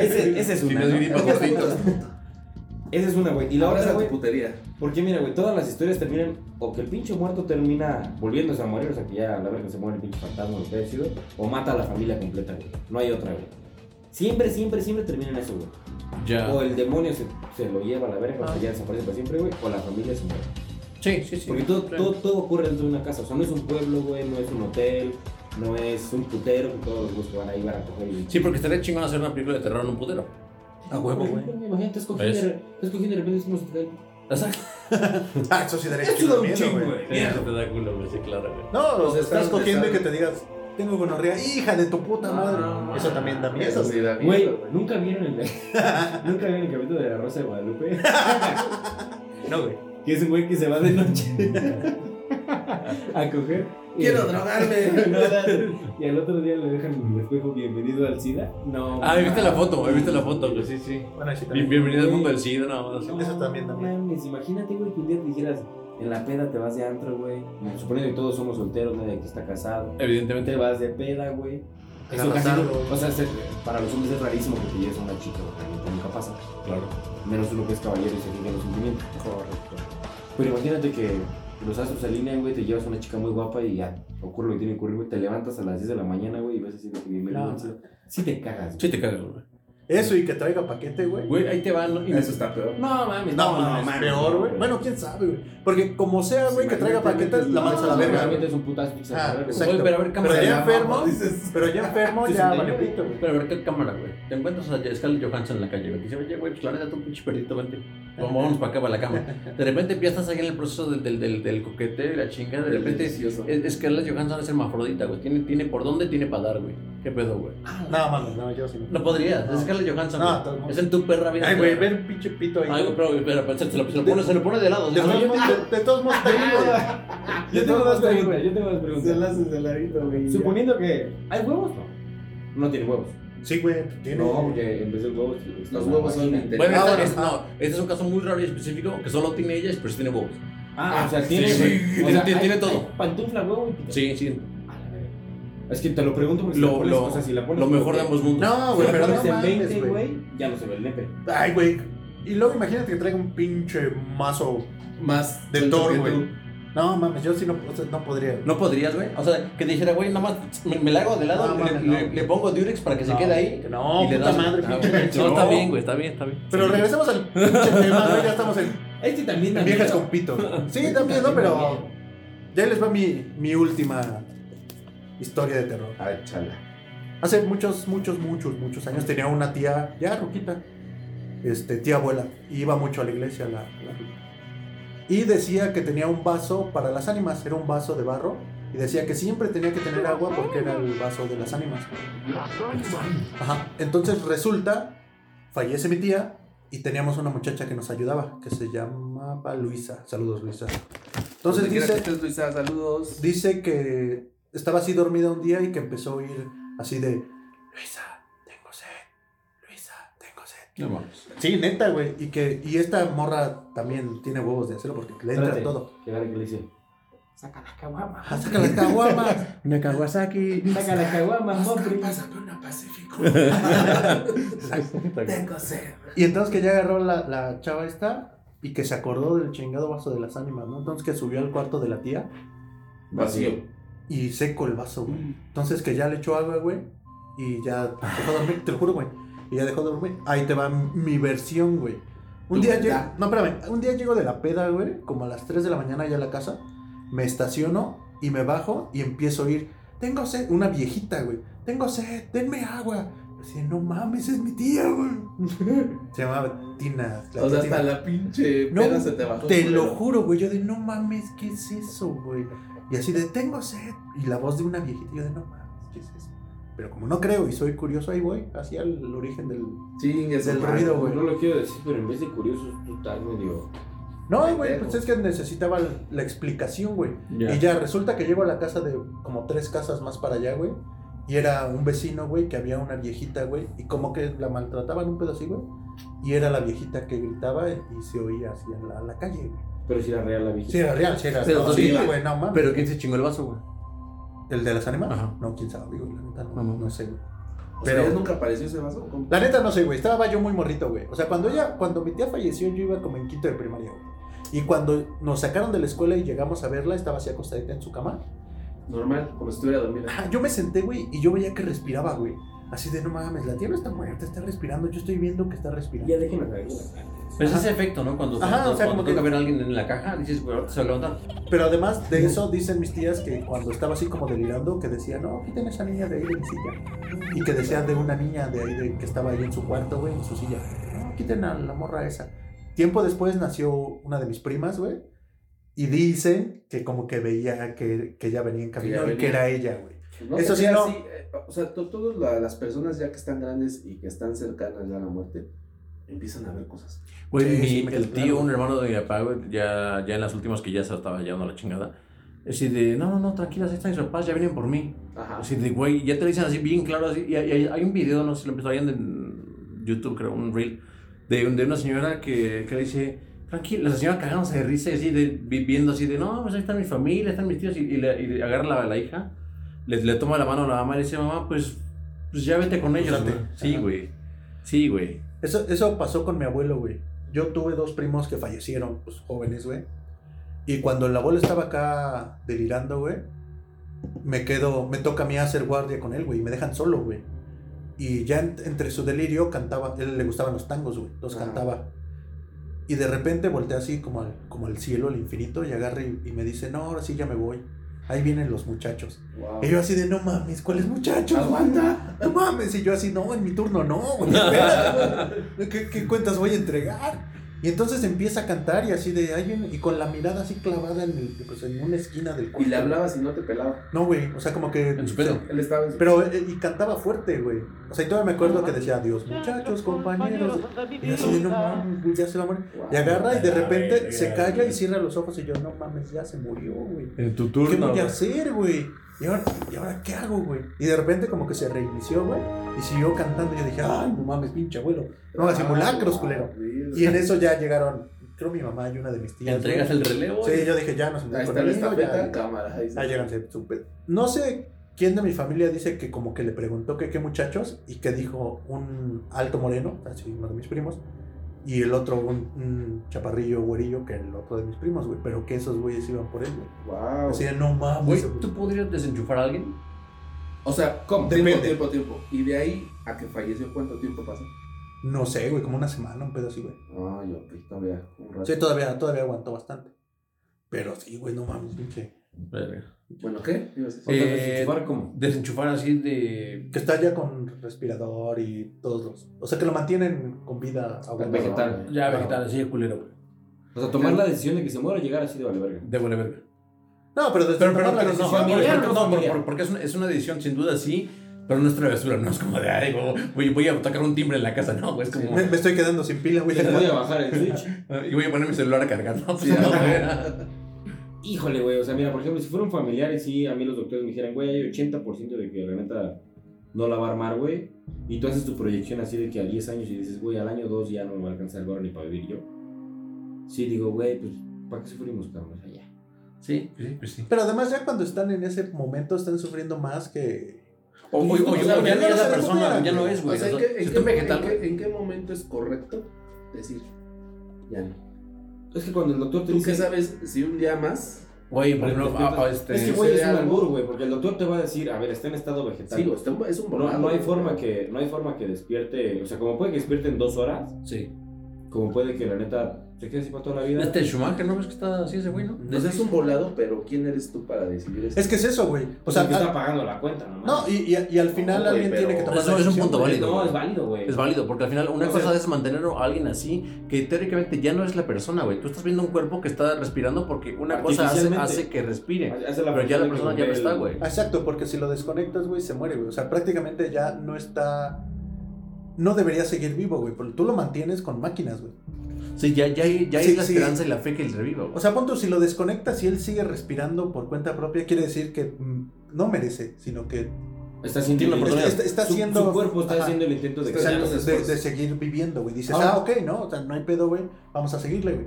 Ese, ese es una. no es gripa, gorditos. Esa es una, güey. Y la Abraza otra, güey. putería. Porque mira, güey, todas las historias terminan o que el pinche muerto termina volviéndose a morir, o sea, que ya a la verga se muere el pinche fantasma, lo que haya sido, o mata a la familia completa, güey. No hay otra, güey. Siempre, siempre, siempre termina en eso, güey. Ya. O el demonio se, se lo lleva a la verga, o Ah. sea, ya desaparece para siempre, güey, o la familia se muere. Sí, sí, sí. Porque todo, todo, todo ocurre dentro de una casa, o sea, no es un pueblo, güey, no es un hotel, no es un putero que todos los güeyes que van ahí van a coger y... Sí, porque estaría chingón hacer una película de terror en un putero. A huevo, güey. Imagínate, ¿Ves? de- estás cogiendo y de repente decimos, Exacto. Ah, eso sí daría Eso chido da un miedo, chingo, güey. Eso te da culo, güey, sí, claro, güey. No, Pues estás estás- cogiendo y que te digas, tengo gonorrea, hija de tu puta madre. No, no, eso también da miedo. Eso sí da Güey, miedo, güey. ¿nunca vieron el nunca vieron el capítulo de la Rosa de Guadalupe? No, güey. Que es un güey que se va de noche a coger. y- Quiero drogarme. No, y al otro día le dejan en el espejo bienvenido al SIDA. No. Ah, ¿viste la foto? güey, ¿Viste la foto? güey? Sí, sí. Bueno, sí Bien- también. Bienvenido al mundo del SIDA, no, no, Eso también miedo. mames, imagínate, güey, que un día te dijeras, en la peda te vas de antro, güey. Suponiendo que todos somos solteros, nadie aquí está casado. Evidentemente. Te vas de peda, güey. Eso casi no- o sea, se- para los hombres es rarísimo que te lleves a una chica, güey, nunca pasa. Claro. Menos uno que es caballero y se fija los sentimientos. Correcto. Pero imagínate que los astros se alinean, güey, te llevas a una chica muy guapa y ya ocurre lo que tiene que ocurrir, güey. Te levantas a las 10 de la mañana, güey, y ves así de que bienvenido cielo. Sí te cagas, güey. Sí te cagas, güey. Eso y que traiga paquete, güey. Güey, ahí te van. y- Eso está peor. No mames, No, no, mames, es peor, güey. Bueno, quién sabe, güey. Porque como sea, güey, que traiga paquetes, la mandas a la verga. realmente es un putazo. Ah, exacto. Pero a ver, cámara. Pero ya enfermo, dices. pero ya enfermo, Sí, ya sí, vale sí. pito, güey. Pero a ver qué cámara, güey. Te encuentras a Scarlett Johansson en la calle, güey. Dice, oye, güey, pues la neta, tú pinche perrito, vente. Vamos, vámonos para acá, para la cama. De repente ya estás ahí en el proceso del, del, del, del coqueteo y la chingada. De repente Delicioso. es, Scarlett Johansson es hermafrodita, güey. Tiene, tiene por dónde tiene para dar, güey. ¿Qué pedo, güey? No, mames, no, yo sí. No podrías, No. es Scarlett Johansson. No, güey. todo el mundo. es en tu perra vida. Ay, güey, ver un pinche pito ahí. Ay, güey, pero, pero, pero se, lo, se, lo pone, se lo pone de lado. De todos modos, de- de todos modos, te digo, güey. Yo tengo dos preguntas. Yo tengo dos preguntas. haces de ladito, güey. Suponiendo que. ¿Hay huevos? No. No tiene huevos. Sí, güey, tiene. No, porque en vez de huevos. Los huevos son inteligentes. Bueno, Ah, esta- bueno, es- no, este es un caso muy raro y específico que solo tiene ellas, pero sí tiene huevos. Ah, o sea, tiene. sí, o tiene- sea, tiene- hay- tiene todo. hay Pantufla, huevo y. Sí, sí. A la verga. Es que te lo pregunto porque si Lo, la pones, lo, o sea, si la pones lo mejor de ambos mundos. No, Si güey, la pero no en mames, 20, güey. güey, ya no se ve el nepe. Ay, güey. Y luego imagínate que traiga un pinche mazo. Más De Thor, güey. No mames, yo sí no, o sea, no podría. No podrías, güey. O sea, que te dijera, güey, nada más me, me la hago de lado, No, le, mames, le- no. le pongo Durex para que se quede ahí. no, y le puta das- madre, Ah, pinche. No, está bien, güey, está bien, está bien. Pero regresemos al pinche tema, güey. Ya estamos en, Este también. en viejas con pito. Sí, también, ¿no? Pero ya les va mi, mi última historia de terror. Ay, chala. Hace muchos, muchos, muchos, muchos años tenía una tía, ya ruquita, este, tía abuela, y iba mucho a la iglesia, la. Y decía que tenía un vaso para las ánimas, era un vaso de barro, y decía que siempre tenía que tener agua porque era el vaso de las ánimas. Ajá. Entonces resulta, fallece mi tía, y teníamos una muchacha que nos ayudaba, que se llamaba Luisa. Saludos, Luisa. Entonces Donde dice, que estés, Luisa, saludos. dice que estaba así dormida un día y que empezó a oír así de Luisa, tengo sed, Luisa, tengo sed. No mames. Sí, neta, güey. Y que y esta morra también tiene huevos de hacerlo porque le entra Espérate. todo. Que agarre que le dice. Saca la caguama. Ah, saca las caguamas. Una Kawasaki. Saca la caguama, Mopri. una Pacífico. tengo sed. Y entonces que ya agarró la, la chava esta y que se acordó del chingado vaso de las ánimas, ¿no? Entonces que subió al cuarto de la tía Vacío. y seco el vaso, güey. Entonces que ya le echó agua, güey, y ya dormir, te lo juro, güey. Y ya dejó de dormir. Ahí te va mi versión, güey. Un día llego, no, espérame, un día llego de la peda, güey, como a las 3 de la mañana ya a la casa, me estaciono y me bajo y empiezo a oír, tengo sed, una viejita, güey, tengo sed, denme agua. Así, no mames, es mi tía, güey. Se llamaba Tina. la O sea, hasta la pinche No, peda se te bajó. Te lo juro, güey. Yo de no mames, ¿qué es eso, güey? Y así de tengo sed. Y la voz de una viejita. Yo de no mames, ¿qué es eso? Pero como no creo y soy curioso, ahí voy. Hacia el origen del. Chingue su Del ruido, güey. No lo quiero decir, pero en vez de curioso, tú estás medio. No, güey, pues es que necesitaba la explicación, güey. Y ya resulta que llego a la casa de como tres casas más para allá, güey. Y era un vecino, güey, que había una viejita, güey. Y como que la maltrataban un pedo así, güey. Y era la viejita que gritaba y se oía así en la, la calle, güey. Pero si era real la viejita. Sí, era real, sí era. Pero no, sí, sí, güey, no mames. Pero ¿quién se chingó el vaso, güey? ¿El de las animales? Ajá. No, quién sabe, güey. La neta no, No, no, sé, güey. O sea, Pero- ¿ya nunca apareció ese vaso? ¿Cómo? La neta no sé, güey. Estaba yo muy morrito, güey. O sea, cuando ella, cuando mi tía falleció, yo iba como en quinto de primaria, güey. Y cuando nos sacaron de la escuela y llegamos a verla, estaba así acostadita en su cama. Normal, como si estuviera dormida. Ajá, yo me senté, güey, y yo veía que respiraba, güey. Así de, no mames, la tía no está muerta, está respirando. Yo estoy viendo que está respirando. Ya déjenme saber. Pero es ese efecto, ¿no? Cuando, Ajá, cuando, o sea, cuando como toca que- ver a alguien en la caja, dices, se va a levantar. Pero además de eso, dicen mis tías que cuando estaba así como delirando, que decía, no, quiten a esa niña de ahí de mi silla. Y que decían de una niña de ahí de, que estaba ahí en su cuarto, güey, en su silla. No, quiten a la morra esa. Tiempo después nació una de mis primas, güey. Y dicen que como que veía que, que ella venía en camino ya y que venía. era ella, güey. No Eso sí, no. así, eh, o sea, to- todas la- las personas ya que están grandes y que están cercanas ya a la muerte, empiezan a ver cosas. Güey, Sí, mi- el tío, claro. un hermano de mi papá, güey, ya, ya en las últimas que ya se estaba llevando a la chingada. Así de, no, no, no, tranquilas, ahí están mis papás, ya vienen por mí. Ajá. Así de, güey, ya te lo dicen así bien claro. Así, y hay, hay- hay un video, no sé si lo empezó viendo en YouTube, creo, un reel, de, de una señora que, que le dice, tranquila, la señora cagándose de risa, y así de, vi- viendo así de, no, pues ahí está mi familia, están mis tíos, y, y le, y agarra la, la hija, le, le toma la mano a la mamá y le dice, mamá, pues, pues ya vete con ellos. Date. güey". Sí, güey. Sí, güey. Eso, eso pasó con mi abuelo, güey. Yo tuve dos primos que fallecieron, pues jóvenes, güey. Y cuando el abuelo estaba acá delirando, güey, me quedo, me toca a mí hacer guardia con él, güey, y me dejan solo, güey. Y ya en- entre su delirio cantaba, él le gustaban los tangos, güey. Los Ajá. cantaba. Y de repente voltea así como al, como al cielo, al infinito, y agarra y, y me dice, no, ahora sí ya me voy. Ahí vienen los muchachos. Wow. Y yo así de, no mames, ¿cuáles muchachos? Aguanta, no mames. Y yo así, no, en mi turno no, güey. espérate. ¿Qué, qué cuentas voy a entregar? Y entonces empieza a cantar y así de, ahí viene", y con la mirada así clavada en, el, pues, en una esquina del Y cuarto. le hablabas y no te pelaba. No, güey, o sea, como que... En su pedo. Él estaba en su Pero, eh, y cantaba fuerte, güey. O sea, y todavía me acuerdo que decía, adiós, muchachos, compañeros. Y así de, no mames, güey, ya se va a morir. Wow. Y agarra y de repente se calla y cierra los ojos y yo, no mames, ya se murió, güey. En tu ¿Qué turno. voy a hacer, güey? ¿Y ahora, ¿Y ahora qué hago, güey? Y de repente como que se reinició, güey. Y siguió cantando y yo dije, ay, no mames, pinche abuelo. No hagas simulacros, Ah, culero. Dios. Y en eso ya llegaron, creo mi mamá y una de mis tías. Entregas güey. el relevo. Sí, yo dije, ya nos Ahí metemos está la conmigo, cámara. Ahí está. Ah, llegan, No sé quién de mi familia dice que como que le preguntó que qué muchachos y que dijo un alto moreno, así uno de mis primos, y el otro un, un chaparrillo güerillo que el otro de mis primos, güey, pero que esos güeyes iban por él, güey. Wow. Así de, no mames. Güey. ¿tú podrías desenchufar a alguien? O sea, ¿cómo? Depende. Tiempo, tiempo, tiempo. Y de ahí a que falleció, ¿cuánto tiempo pasó? No sé, güey, como una semana, un pedo así, güey. Ay, ok, todavía un rato. Sí, todavía, todavía aguantó bastante. Pero sí, güey, no mames, pinche. Bueno, ¿qué? Eh, desenchufar, ¿cómo? Desenchufar así de. Que está ya con respirador y todos los. O sea, que lo mantienen con vida. Vegetal. Ya Claro. vegetal, así de culero, güey. O sea, tomar la decisión de que se muera o llegar así de vale verga. De buena verga. No, pero desde Pero, pero, pero no, familiar, no no, familiar. porque- es una, es una decisión sin duda sí, pero no es travesura, no es como de, ay, voy, voy a tocar un timbre en la casa, no, güey, es como, Me, me estoy quedando sin pila, güey. Voy a bajar el switch. y voy a poner mi celular a cargar, no, pues Sí, no, no, güey. Híjole, güey. O sea, mira, por ejemplo, si fuera un familiar y sí, a mí los doctores me dijeran, güey, hay 80% de que la neta no la va a armar, güey. Y tú haces tu proyección así de que a 10 años y dices, güey, al año 2 ya no me va a alcanzar el barro ni para vivir yo. Sí, digo, güey, pues, ¿para qué sufrimos, cabrón? O sea, ya. Sí, pues sí, pues sí. Pero además ya cuando están en ese momento están sufriendo más que... O, o- o- o O sea, ya, ya no la se persona, ya no güey. es, O güey. sea, ¿en O qué, sea, en si qué está mo- vegetal, en güey. qué- en qué momento es correcto decir ya no? Es que cuando el doctor te ¿Tú qué dice... sabes si un día más? Güey, por ejemplo, ah, este, Es que, güey, es un albur, güey, porque el doctor te va a decir, a ver, está en estado vegetal. Sí, está es un no, no hay forma que no hay forma que despierte, o sea, como puede que despierte en dos horas, sí. Como puede que la neta se quede así para toda la vida. Este Schumacher, ¿no ves que está así ese güey, no? Pues es un volado, pero ¿quién eres tú para decidir eso? Es que es eso, güey. O sea, que está pagando la cuenta, nomás. no, y, y, y al final No, alguien tiene que tomar Eso la es un decisión, punto güey. válido. No, es válido, güey. Es válido, porque al final una O sea- cosa es mantener a alguien así, que teóricamente ya no es la persona, güey. Tú estás viendo un cuerpo que está respirando porque una cosa hace, que respire. Hace la Pero ya la persona ya no está, güey. Exacto, porque si lo desconectas, güey, se muere, güey. O sea, prácticamente ya no está... No debería seguir vivo, güey, porque tú lo mantienes con máquinas, güey. Sí, ya, ya, hay- ya Sí, la sí. esperanza y la fe que él reviva, güey. O sea, punto, si lo desconectas y él sigue respirando por cuenta propia, quiere decir que mm, no merece, sino que Está una el- oportunidad. está, está su, haciendo... su cuerpo está Ajá. haciendo el intento de Está seguir viviendo, güey. Dices, Ahora- ah, ok, ¿no? O sea, no hay pedo, güey. Vamos a seguirle, güey.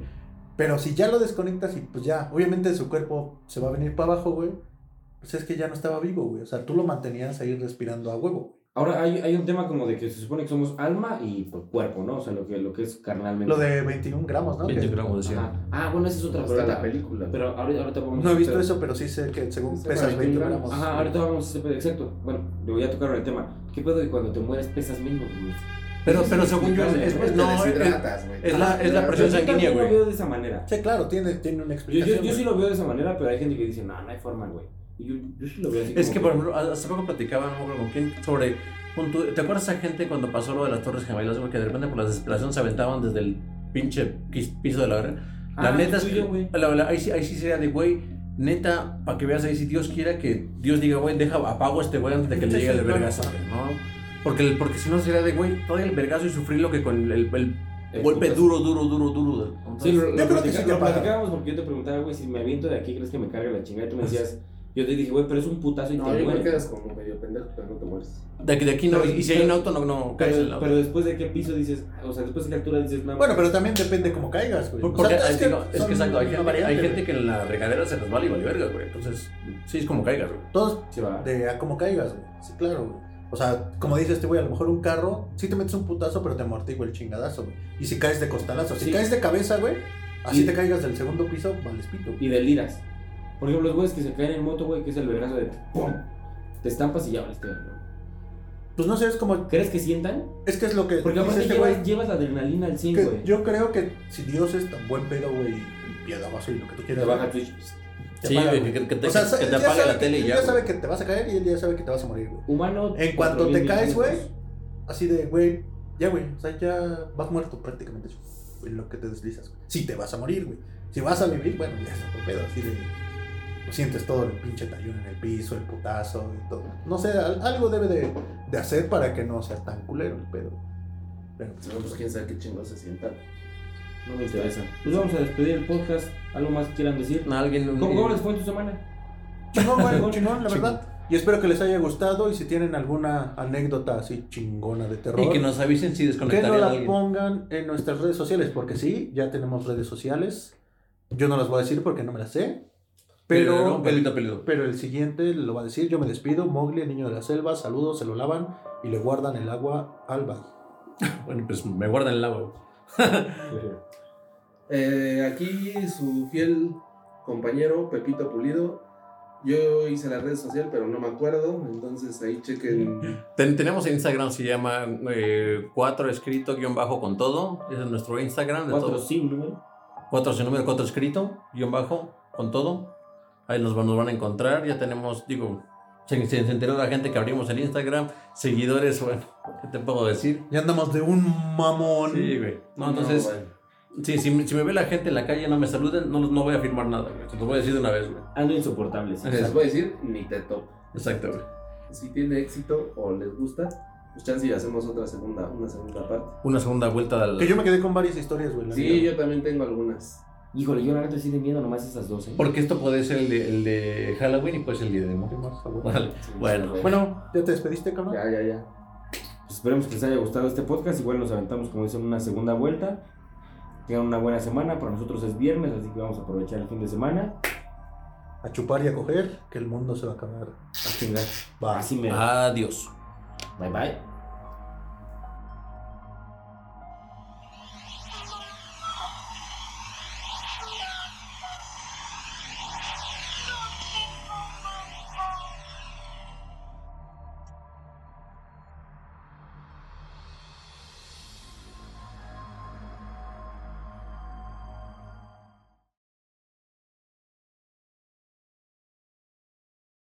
Pero si ya lo desconectas y pues ya, obviamente su cuerpo se va a venir para abajo, güey. Pues es que ya no estaba vivo, güey. O sea, tú lo mantenías ahí respirando a huevo, güey. Ahora hay, hay un tema como de que se supone que somos alma y pues, cuerpo, ¿no? O sea, lo que, lo que es carnalmente. Lo de 21 gramos, ¿no? 20 Que- gramos de Ajá. Ah, bueno, esa es otra la película. Pero ahorita, ahorita vamos No he visto eso, pero sí sé que según Sí, pesas 21 20 gramos. gramos. Ajá, ahorita vamos a ese pedo, exacto. Bueno, le voy a tocar el tema. ¿Qué pedo que cuando te mueres pesas menos, güey? Pero, pero según yo, es, es- no, es, deshidratas, güey. es la, es la presión yo sanguínea, también lo güey. veo de esa manera. Sí, claro, tiene, tiene una Yo, explicación. yo, yo sí güey. lo veo de esa manera, pero hay gente que dice, no, no hay forma, güey. Yo, yo sí lo veo así Es como que, por ejemplo, hace poco platicaba, no me acuerdo con quién, sobre. ¿Te acuerdas esa gente cuando pasó lo de las Torres Gemelas, güey? Que de repente por la desesperación se aventaban desde el pinche piso de la verga. La Ah, neta es que. la- la- ahí, sí, ahí sí sería de, güey, neta, para que veas ahí, si Dios quiera que Dios diga, güey, deja, apago a este güey antes de que le llegue el vergazo, ¿no? Porque, porque si no sería de, güey, todo el vergazo y sufrir lo que con el, el El golpe putazo. duro, duro, duro, duro. Sí, Entonces, lo, lo, Yo creo que platica- sí te lo apaga. platicábamos porque yo te preguntaba, güey, si me aviento de aquí, ¿crees que me carga la chingada? Y tú me decías, yo te dije, güey, pero es un putazo y No, te igual mueres. quedas como medio pendejo, pero no te mueres. de, aquí- de aquí no, Pero- y si hay un auto, no, no caes en Pero, la pero después de qué piso dices, ah, o sea, después de qué altura dices, no. Bueno, pero también depende cómo caigas, güey. Por- O Porque sea, es, que, es que exacto, hay gente, variante, hay gente que en la regadera se resbala y vale verga, güey. Entonces, sí es como caigas, güey. Todos Sí, va. de a cómo caigas, güey. Sí, claro, güey. O sea, como dice este güey, a lo mejor un carro, sí te metes un putazo, pero te amortigua el chingadazo, güey. Y si caes de costalazo, si Sí. caes de cabeza, güey, así Y- te caigas del segundo piso, vales pito. Y deliras. Por ejemplo, los güeyes que se caen en moto, güey, que es el vergazo de pum. Te estampas y ya valiste, güey. Pues no sé, es como. ¿Crees que sientan? Es que es lo que. Porque aparte este llevas, llevas la adrenalina al 100, que güey. yo creo que si Dios es tan buen pedo, güey, y piedadazo y lo que tú Te quieras. baja güey, Twitch. te Sí, güey, que, que te, O sea, que te él ya apague la tele y él ya. ya güey. sabe que te vas a caer y él ya sabe que te vas a morir, güey. Humano. En cuanto 4000 te caes, güey, así de, güey, ya, güey, o sea, ya vas muerto prácticamente en lo que te deslizas. güey. Si te vas a morir, güey. Si vas a vivir, bueno, ya es otro pedo, así de. Sientes todo el pinche tallón en el piso, el putazo y todo. No sé, al- algo debe de, de hacer para que no sea tan culero el pedo. Pero, No, pues quién sabe qué chingo se sientan. No me interesa. Pues vamos a despedir el podcast. ¿Algo más que quieran decir? Alguien. ¿Cómo, cómo les fue en tu semana? Chingón, güey, chingón, la verdad. Y espero que les haya gustado y si tienen alguna anécdota así chingona de terror. Y que nos avisen si Que no desconectarían la alguien. pongan en nuestras redes sociales, porque sí, ya tenemos redes sociales. Yo no las voy a decir porque no me las sé. Pero, Un pelito, pelito. pero el siguiente lo va a decir. Yo me despido. Mowgli, el niño de la selva. Saludos, se lo lavan y le guardan el agua al. Bueno, pues me guardan el agua. Eh, aquí su fiel compañero Pepito Pulido. Yo hice la red social, pero no me acuerdo. Entonces ahí chequen. Ten- tenemos Instagram, se llama eh, 4 escrito guion bajo con todo. Ese es nuestro Instagram. De Cuatro todos. sin número. 4 sin número, 4 escrito guion bajo con todo. Ahí nos, van- nos van a encontrar. Ya tenemos, digo, se, se enteró la gente que abrimos el Instagram. Seguidores, bueno, ¿qué te puedo decir? Ya andamos de un mamón. Sí, güey. No, entonces, bueno. sí, si, me- si me ve la gente en la calle y no me saluden, no, no voy a firmar nada, güey. Te lo voy a decir de una vez, güey. Ando insoportable. sí. Les voy a decir, ni te topo. Exacto, güey. Si tiene éxito o les gusta, pues chance y hacemos otra segunda, una segunda parte. Una segunda vuelta al. Que yo me quedé con varias historias, güey. Sí, yo también tengo algunas. Híjole, yo la neta sí de miedo nomás esas dos, ¿eh? Porque esto puede ser el de, el de Halloween y puede ser el día de. Vale. Bueno. Bueno, ¿ya te despediste, cabrón? Ya, ya, ya. Pues esperemos que les haya gustado este podcast. Igual nos aventamos, como dicen, una segunda vuelta. Tengan una buena semana. Para nosotros es viernes, así que vamos a aprovechar el fin de semana. A chupar y a coger, que el mundo se va a acabar. A chingar. Va. Así me. Adiós. Bye bye.